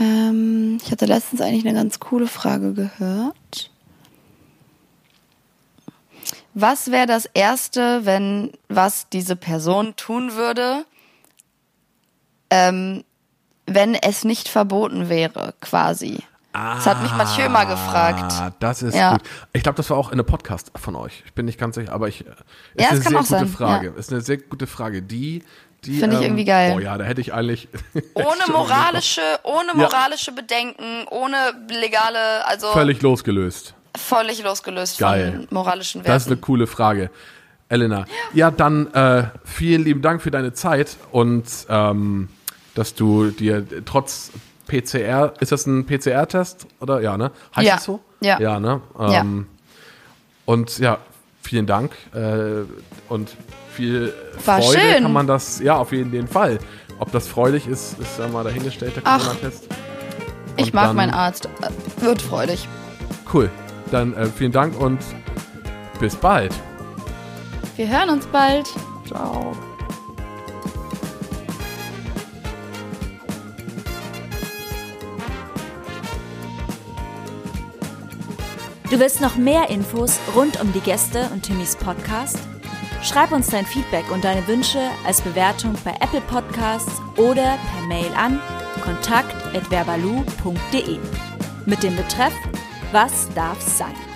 S3: Ähm, ich hatte letztens eigentlich eine ganz coole Frage gehört. Was wäre das Erste, wenn was diese Person tun würde, ähm, wenn es nicht verboten wäre, quasi? Ah, das hat mich Mathieu mal gefragt.
S2: Das ist ja. gut. Ich glaube, das war auch in einem Podcast von euch. Ich bin nicht ganz sicher, aber ich. Ist ja, eine sehr gute sein. Frage. Ja. Ist eine sehr gute Frage. Die.
S3: Finde ich ähm, irgendwie geil.
S2: Oh ja, da hätte ich eigentlich. (laughs)
S3: Ohne moralische, ohne moralische ja. Bedenken, ohne legale, also.
S2: Völlig losgelöst.
S3: Völlig losgelöst geil. von moralischen Werten.
S2: Das ist eine coole Frage. Elena. Ja, dann äh, vielen lieben Dank für deine Zeit und ähm, dass du dir trotz PCR, ist das ein PCR-Test oder ja, ne? Heißt ja. das so?
S3: Ja.
S2: Ja, ne? Ähm, ja. Und ja, vielen Dank äh, und viel War schön. kann man das, ja, auf jeden Fall. Ob das freudig ist, ist ja mal dahingestellt, der Corona-Test.
S3: ich mag meinen Arzt. Wird freudig.
S2: Cool. Dann äh, vielen Dank und bis bald.
S3: Wir hören uns bald.
S2: Ciao.
S1: Du willst noch mehr Infos rund um die Gäste und Timmys Podcast? Schreib uns dein Feedback und deine Wünsche als Bewertung bei Apple Podcasts oder per Mail an kontakt@verbalu.de mit dem Betreff Was darf sein?